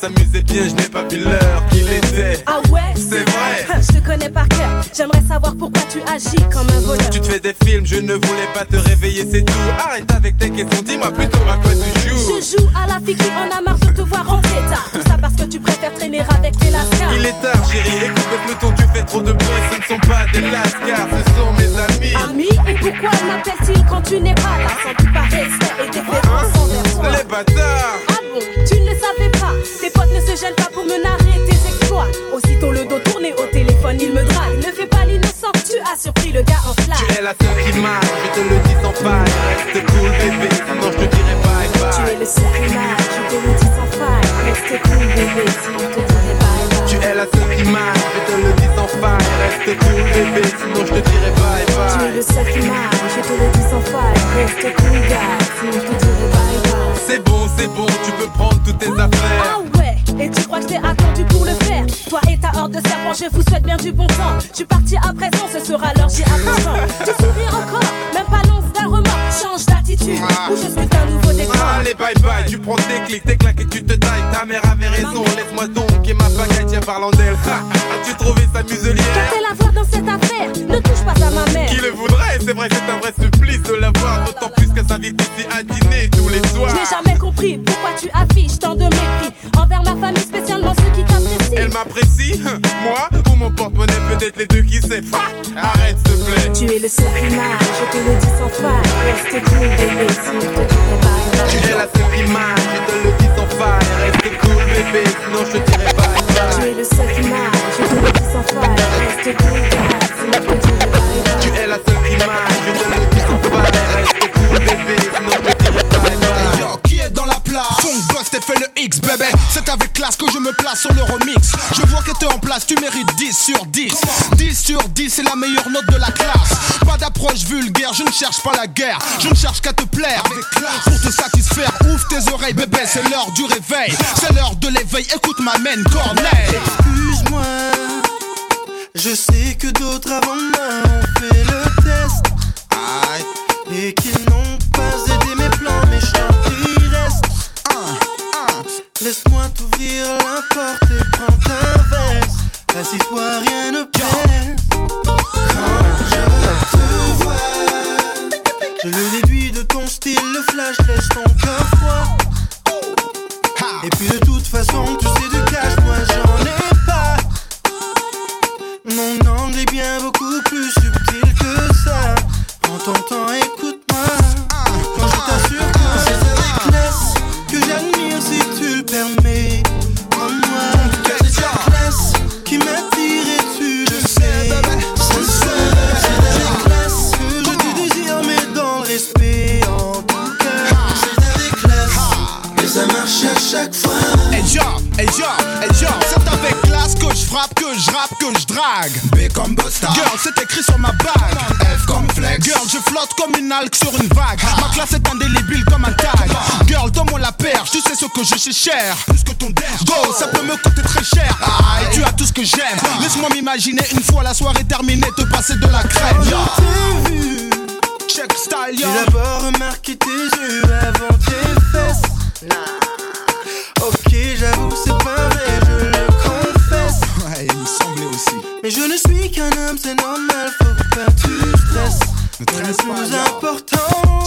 s'amusait bien, je n'ai pas vu l'heure qu'il était. Ah ouais? C'est vrai. *laughs* Je te connais par cœur. J'aimerais savoir pourquoi tu agis comme un voleur. Tu te fais des films, je ne voulais pas te réveiller, c'est tout. Arrête avec tes questions, dis-moi plutôt à quoi tu joues? Je joue à la fille qui en a marre de te voir en état. Tout ça parce que tu préfères traîner avec les lascars. Il est tard, chérie, écoute le peloton, tu fais trop de bruit, ce ne sont pas des lascars, ce sont mes amis. Ami, et pourquoi m'appelle-t-il quand tu n'es pas là? Sans doute par respect et déférence envers toi. Les bâtards Ah bon, tu ne le savais pas. Tes potes ne se gênent pas pour me narrer tes exploits. Aussitôt le dos tourné au téléphone, il me drague. Ne fais pas l'innocent, tu as surpris le gars en Tu flamme. es la seule qui marche, je te le dis sans faille. Reste cool, bébé, sinon je te dirai bye bye. Tu es le seul qui marche, je te le dis sans faille. Reste cool, bébé, sinon je te dirai bye bye. Tu es la seule qui marche, je te le dis sans faille. Reste cool, bébé, sinon je te dirai bye Tu es bye. le seul qui marche, je te le dis sans faille. Reste cool, gars, sinon je te dirai bye bye. C'est bon, c'est bon, tu peux prendre toutes tes affaires. Ah ouais, et tu crois que t'ai attendu pour le faire? Toi et ta horde de serpents, je vous souhaite bien du bon temps. Je suis parti à présent, ce sera l'heure, j'y attends. Tu souris encore, même pas l'once d'un remords. Change d'attitude, ou je suis un nouveau décor. Allez, bye bye, tu prends tes clics, tes claques et tu te tailles. Ta mère avait raison, laisse-moi donc et ma pagaille, tiens, parlant d'elle. As-tu trouvé sa muselière? Dans cette affaire Ne touche pas à ma mère. Qui le voudrait C'est vrai, c'est un vrai supplice de la voir. D'autant plus qu'elle s'invite ici à dîner tous les soirs. Je n'ai jamais compris pourquoi tu affiches tant de mépris envers ma famille, spécialement ceux qui t'apprécient. Elle m'apprécie, *laughs* Moi ou mon porte-monnaie, peut-être les deux qui sait. Arrête, s'il te plaît. Tu es le seul marche, je te le dis sans faille. Reste cool, bébé, sinon je te dirai bye. Tu es la seule marche, je te le dis sans faille. Reste cool, bébé, sinon je te dirai bye Tu es le seul marche, je te le dis Tu es la seule qui marche, je te le dis sans faille. Reste cool, bébé, sinon je te dirai bye bye. Yo, qui est dans la place? Funk Bust et fait le X, bébé. C'est avec classe que je me place sur le remix. Je vois que t'es en place, tu mérites 10 sur 10. 10 sur 10, c'est la meilleure note de la classe. Pas d'approche vulgaire, je ne cherche pas la guerre. Je ne cherche qu'à te plaire. Pour te satisfaire, ouvre tes oreilles, bébé. C'est l'heure du réveil. C'est l'heure de l'éveil. Écoute ma main, Corneille. Excuse-moi, je sais que d'autres avant moi ont fait le test. Et qu'ils n'ont pas aidé mes plans, mais je reste. Laisse-moi t'ouvrir la porte et prends ta veste. Assis-toi, rien ne presse. Quand je te vois, je le déduis de ton style, le flash laisse ton cœur froid. Et puis de toute façon, tu sais de cash, moi j'en ai. Mon angle est bien beaucoup plus subtil que ça. Prends ton temps, écoute-moi. Frappe, que je rappe, que je drague. B comme Busta. Girl, c'est écrit sur ma bague. F comme flex. Girl, je flotte comme une algue sur une vague. Ma classe est indélébile comme un tag. Girl, donne-moi la perche, tu sais ce que je sais cher. Plus que ton Go, ça peut me coûter très cher. Ah, et tu as tout ce que j'aime. Laisse-moi m'imaginer une fois la soirée terminée, te passer de la crème. Yo. vu, check style, yo. J'ai d'abord remarqué tes yeux avant tes fesses. Ok, j'avoue, c'est pas vrai, Mais je ne suis qu'un homme, c'est normal, faut pas tu stresses. Ne pas, yo. important,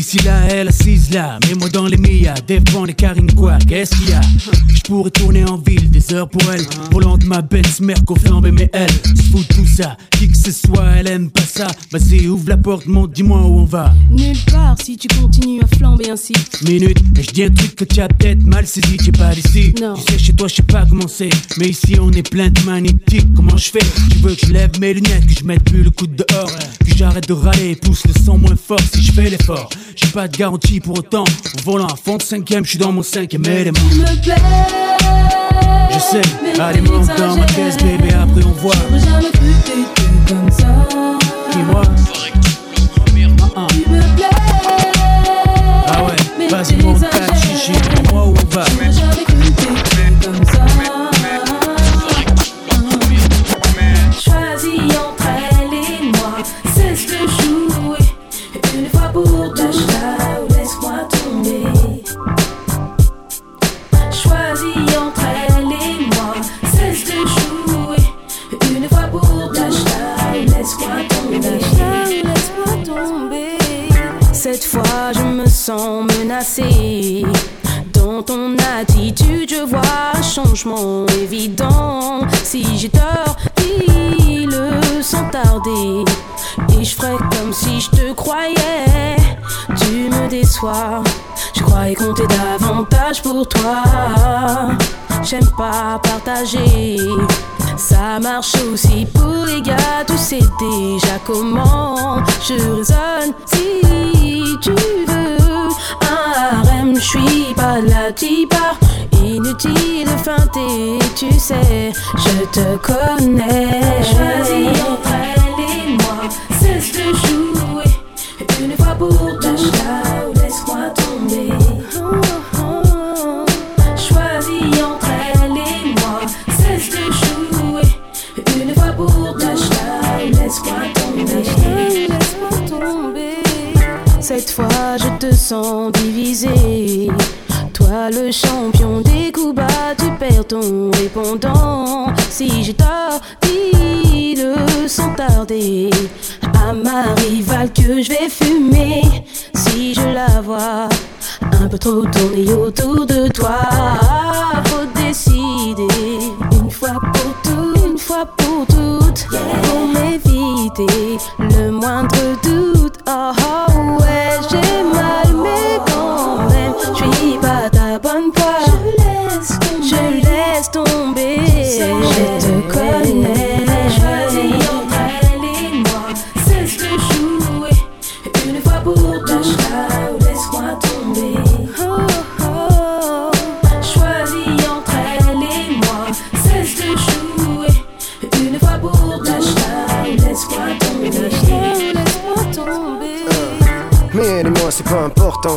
ici là, elle assise là, mets-moi dans les Mia, défends les carines quoi, qu'est-ce qu'il y a? Je pourrais tourner en ville, des heures pour elle, volant de ma Benz, Merco flambé, mais elle, se fout tout ça, qui que ce soit, elle aime pas ça. Vas-y, ouvre la porte, monte, dis-moi où on va. Nulle part si tu continues à flamber ainsi. Minute, et je dis un truc que tu as peut-être mal saisi, t'es pas d'ici. Non. Tu sais, chez toi, je sais pas comment c'est. Mais ici, on est plein de magnétiques. Comment je fais? Tu veux que je lève mes lunettes, que je mette plus le coude dehors, que j'arrête de râler pousse le son moins fort si je fais l'effort. J'ai pas de garantie pour autant. En volant à fond de cinquième, je suis dans mon cinquième élément. Tu me plais. Je sais, allez, monte dans ma caisse, bébé, après on voit. J'aurais jamais comme ça. Dis-moi. Ah, ah. Tu me plais. Ah ouais, vas-y, sens. Dans ton attitude, je vois un changement évident. Si j'ai tort, dis-le sans tarder. Et je ferai comme si je te croyais. Tu me déçois. Je croyais compter davantage pour toi. J'aime pas partager. Ça marche aussi pour les gars, tu sais déjà comment je raisonne. Si tu veux? Je suis pas la type Inutile de feinter, tu sais, je te connais. Choisis entre je divisé. Toi, le champion des coups bas, tu perds ton répondant. Si j'ai tort, dis-le sans tarder. À ma rivale que je vais fumer. Si je la vois un peu trop tourner autour de toi, faut décider. Une fois pour toutes, une fois pour toutes, pour m'éviter le moindre doute. Oh, oh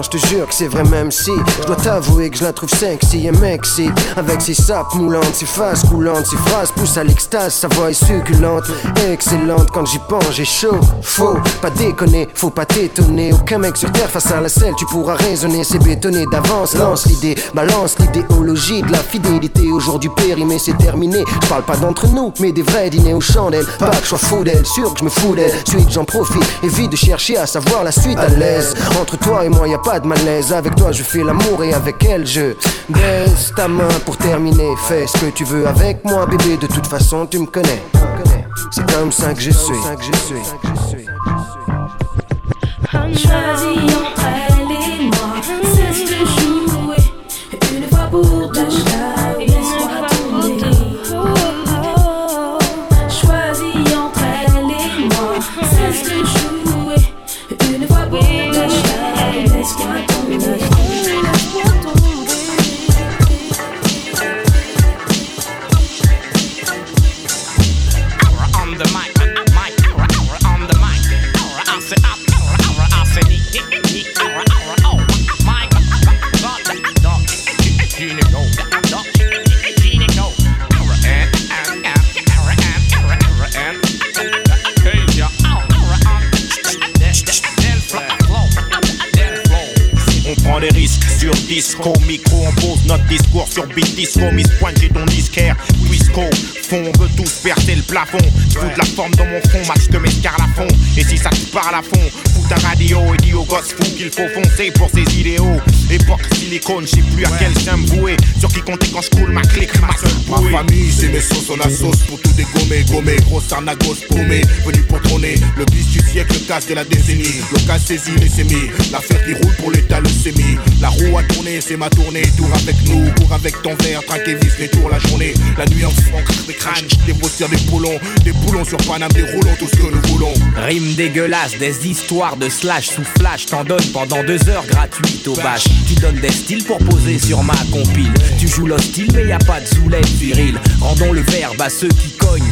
je te jure que c'est vrai même si Je dois t'avouer que je la trouve sexy et mexy Avec ses sapes moulantes, ses faces coulantes Ses phrases poussent à l'extase, sa voix est succulente Excellente, quand j'y pense j'ai chaud. Faux, pas déconner, faut pas t'étonner. Aucun mec sur terre face à la selle Tu pourras raisonner, c'est bétonné d'avance. Lance l'idée, balance l'idéologie de la fidélité. Au jour du périmé c'est terminé. Je parle pas d'entre nous, mais des vrais dîners aux chandelles. Pas que je sois fou d'elle, sûr que je me fous d'elle. Suite j'en profite, évite de chercher à savoir la suite à l'aise. Entre toi et moi y a pas de malaise Avec toi je fais l'amour et avec elle je baisse ta main pour terminer Fais ce que tu veux avec moi bébé De toute façon tu me connais C'est comme ça que je suis Choisis disco. Micro, on pose notre discours sur beat disco. Miss Pointe, j'ai ton disquaire. Puisqu'au fond, on veut tous percer le plafond. Fous de la forme dans mon front, max de mescar à fond. Et si ça te parle à fond, fous ta radio et dis aux gosses fous qu'il faut foncer pour ses idéaux. Époque silicone, je sais plus à quel chien me vouer. Sur qui compter quand je coule ma clique, ma seule Ma famille, c'est mes sauces sur la sauce pour tout dégommer, gommer, grosse arnagos paumé, venu pour trôner, le bis du siècle, le casse de la décennie, le cas saisi, les sémis, l'affaire qui roule pour l'état, le sémi, la roue a tourné, c'est ma tournée, tour avec nous, cours avec ton verre, traque et vis les tours la journée, la nuit en franc, des crânes, des bossières, des boulons, des boulons sur Paname, des roulons, tout ce que nous voulons. Rime dégueulasse, des histoires de slash sous flash. T'en donnes pendant deux heures gratuites au bâche Tu donnes des styles pour poser sur ma compile. Tu joues l'hostile mais y a pas de zoulette viril. Rendons le verbe à ceux qui cognent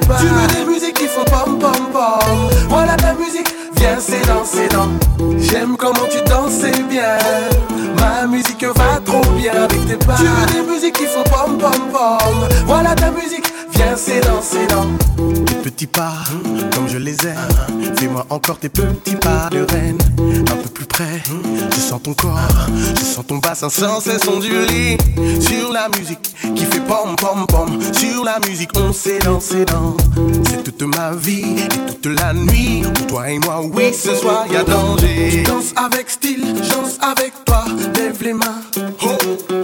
Tu veux des musiques qui font pom pom pom. Voilà ta musique, viens c'est dans, dans. J'aime comment tu danses, bien. Ma musique va trop bien avec tes pas. Tu veux des musiques qui font pom pom pom. Voilà ta musique, viens c'est dans, c'est dans. Petits pas, comme je les aime. Fais-moi encore tes petits pas de reine. Un peu plus près, je sens ton corps. Je sens ton bassin sans cesse onduler. Sur la musique qui fait pom pom pom. Sur la musique, on s'est dansé dans. C'est toute ma vie et toute la nuit. Pour toi et moi, oui, ce soir y a danger. Danse avec style, danse avec toi. Lève les mains. Ho,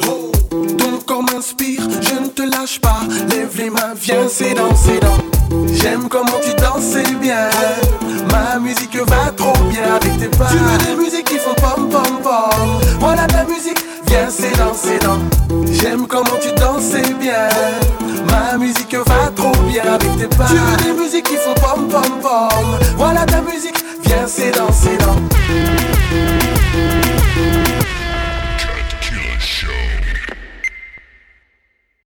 ho. Ton corps m'inspire, je ne te lâche pas. Lève les mains, viens, c'est dans, dans. J'aime comment tu danses, bien. Ma musique va trop bien avec tes pas. Tu veux des musiques qui font pom pom pom. Voilà ta musique, viens, c'est dans, dans. J'aime comment tu danses, bien. Ma musique va trop bien avec tes pas. Tu veux des musiques qui font pom pom pom. Voilà ta musique, viens, c'est dans, dans.